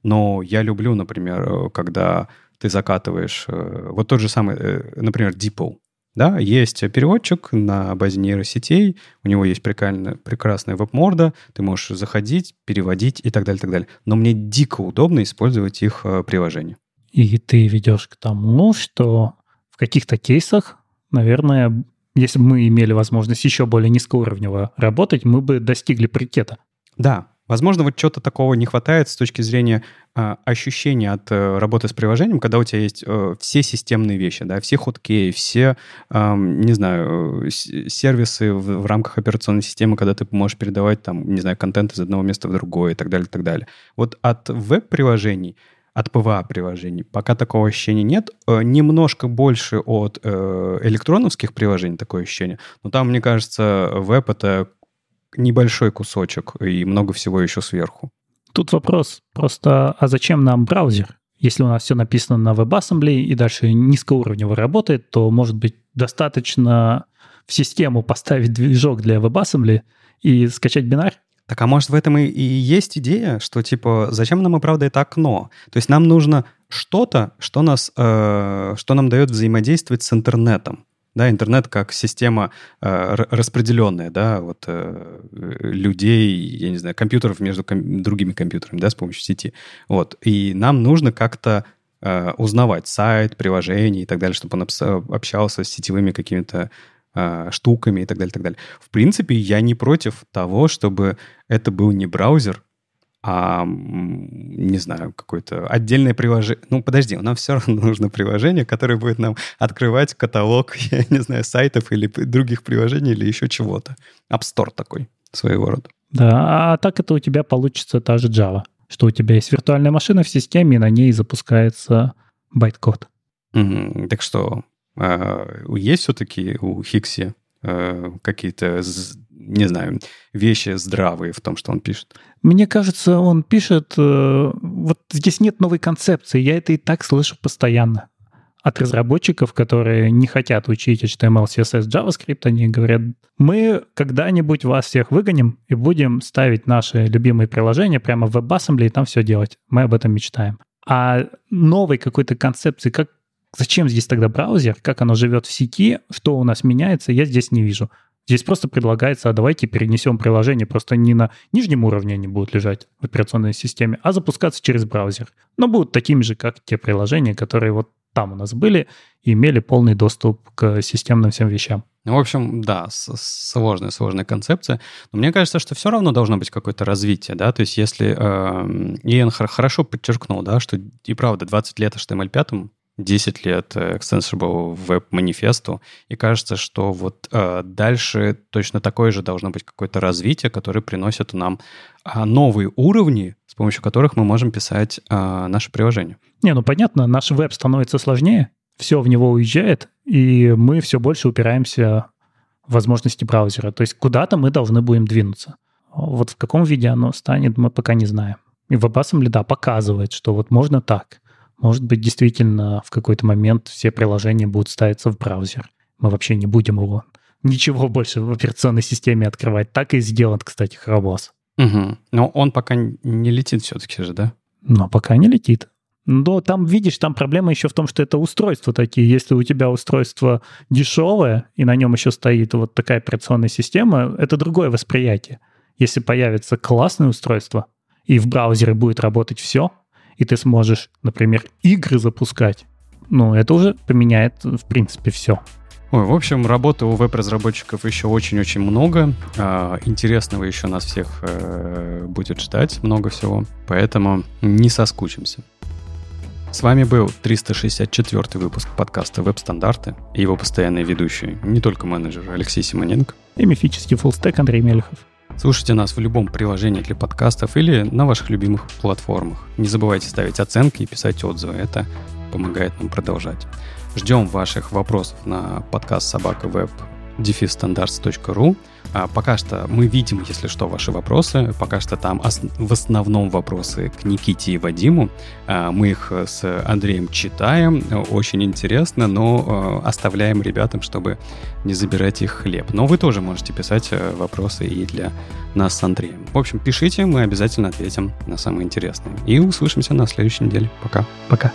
Но я люблю, например, э, когда ты закатываешь вот тот же самый, например, DeepL. Да, есть переводчик на базе нейросетей, у него есть прикольная, прекрасная веб-морда, ты можешь заходить, переводить и так далее, так далее. Но мне дико удобно использовать их э, приложение. И ты ведешь к тому, что в каких-то кейсах, наверное, если бы мы имели возможность еще более низкоуровнево работать, мы бы достигли паритета. Да, Возможно, вот чего-то такого не хватает с точки зрения э, ощущения от э, работы с приложением, когда у тебя есть э, все системные вещи, да, все хоткеи, все, э, не знаю, сервисы в, в рамках операционной системы, когда ты можешь передавать там, не знаю, контент из одного места в другое и так далее, и так далее. Вот от веб-приложений от ПВА-приложений. Пока такого ощущения нет. Э, немножко больше от э, электроновских приложений такое ощущение. Но там, мне кажется, веб — это небольшой кусочек и много всего еще сверху. Тут вопрос просто, а зачем нам браузер? Если у нас все написано на WebAssembly и дальше низкоуровнево работает, то, может быть, достаточно в систему поставить движок для WebAssembly и скачать бинар? Так а может в этом и, и есть идея, что типа зачем нам и правда это окно? То есть нам нужно что-то, что нас, э, что нам дает взаимодействовать с интернетом да, интернет как система э, распределенная, да, вот э, людей, я не знаю, компьютеров между ком- другими компьютерами, да, с помощью сети. Вот. И нам нужно как-то э, узнавать сайт, приложение и так далее, чтобы он общался с сетевыми какими-то э, штуками и так далее, так далее. В принципе, я не против того, чтобы это был не браузер, а, не знаю, какое-то отдельное приложение. Ну, подожди, нам все равно нужно приложение, которое будет нам открывать каталог, я не знаю, сайтов или других приложений или еще чего-то. App Store такой своего рода. Да, а так это у тебя получится та же Java, что у тебя есть виртуальная машина в системе, и на ней запускается байткод. Mm-hmm. Так что, э, есть все-таки у Хикси э, какие-то, не знаю, вещи здравые в том, что он пишет? Мне кажется, он пишет... Э, вот здесь нет новой концепции, я это и так слышу постоянно от разработчиков, которые не хотят учить HTML, CSS, JavaScript, они говорят, мы когда-нибудь вас всех выгоним и будем ставить наши любимые приложения прямо в WebAssembly и там все делать. Мы об этом мечтаем. А новой какой-то концепции, как зачем здесь тогда браузер, как оно живет в сети, что у нас меняется, я здесь не вижу. Здесь просто предлагается, а давайте перенесем приложение, просто не на нижнем уровне они будут лежать в операционной системе, а запускаться через браузер. Но будут такими же, как те приложения, которые вот там у нас были и имели полный доступ к системным всем вещам. Ну, в общем, да, сложная, сложная концепция. Но мне кажется, что все равно должно быть какое-то развитие, да, то есть если... Э, Иэн хорошо подчеркнул, да, что и правда 20 лет HTML5, 10 лет Extensible Web манифесту, и кажется, что вот э, дальше точно такое же должно быть какое-то развитие, которое приносит нам э, новые уровни, с помощью которых мы можем писать э, наше приложение. Не, ну понятно, наш веб становится сложнее, все в него уезжает, и мы все больше упираемся в возможности браузера. То есть куда-то мы должны будем двинуться. Вот в каком виде оно станет, мы пока не знаем. И WebAssembly, да, показывает, что вот можно так. Может быть, действительно в какой-то момент все приложения будут ставиться в браузер. Мы вообще не будем его ничего больше в операционной системе открывать. Так и сделан, кстати, Хробос. Угу. Но он пока не летит все-таки же, да? Но пока не летит. Но там, видишь, там проблема еще в том, что это устройства такие. Если у тебя устройство дешевое, и на нем еще стоит вот такая операционная система, это другое восприятие. Если появится классное устройство, и в браузере будет работать все, и ты сможешь, например, игры запускать, ну, это уже поменяет, в принципе, все. Ой, в общем, работы у веб-разработчиков еще очень-очень много. А, интересного еще нас всех э, будет ждать много всего. Поэтому не соскучимся. С вами был 364 выпуск подкаста «Веб-стандарты» и его постоянные ведущие, не только менеджер Алексей Симоненко и мифический фуллстек Андрей Мелехов. Слушайте нас в любом приложении для подкастов или на ваших любимых платформах. Не забывайте ставить оценки и писать отзывы. Это помогает нам продолжать. Ждем ваших вопросов на подкаст собака веб defistandards.ru. А пока что мы видим, если что, ваши вопросы. Пока что там в основном вопросы к Никите и Вадиму. А, мы их с Андреем читаем. Очень интересно, но а, оставляем ребятам, чтобы не забирать их хлеб. Но вы тоже можете писать э, вопросы и для нас с Андреем. В общем, пишите, мы обязательно ответим на самые интересные. И услышимся на следующей неделе. Пока. Пока.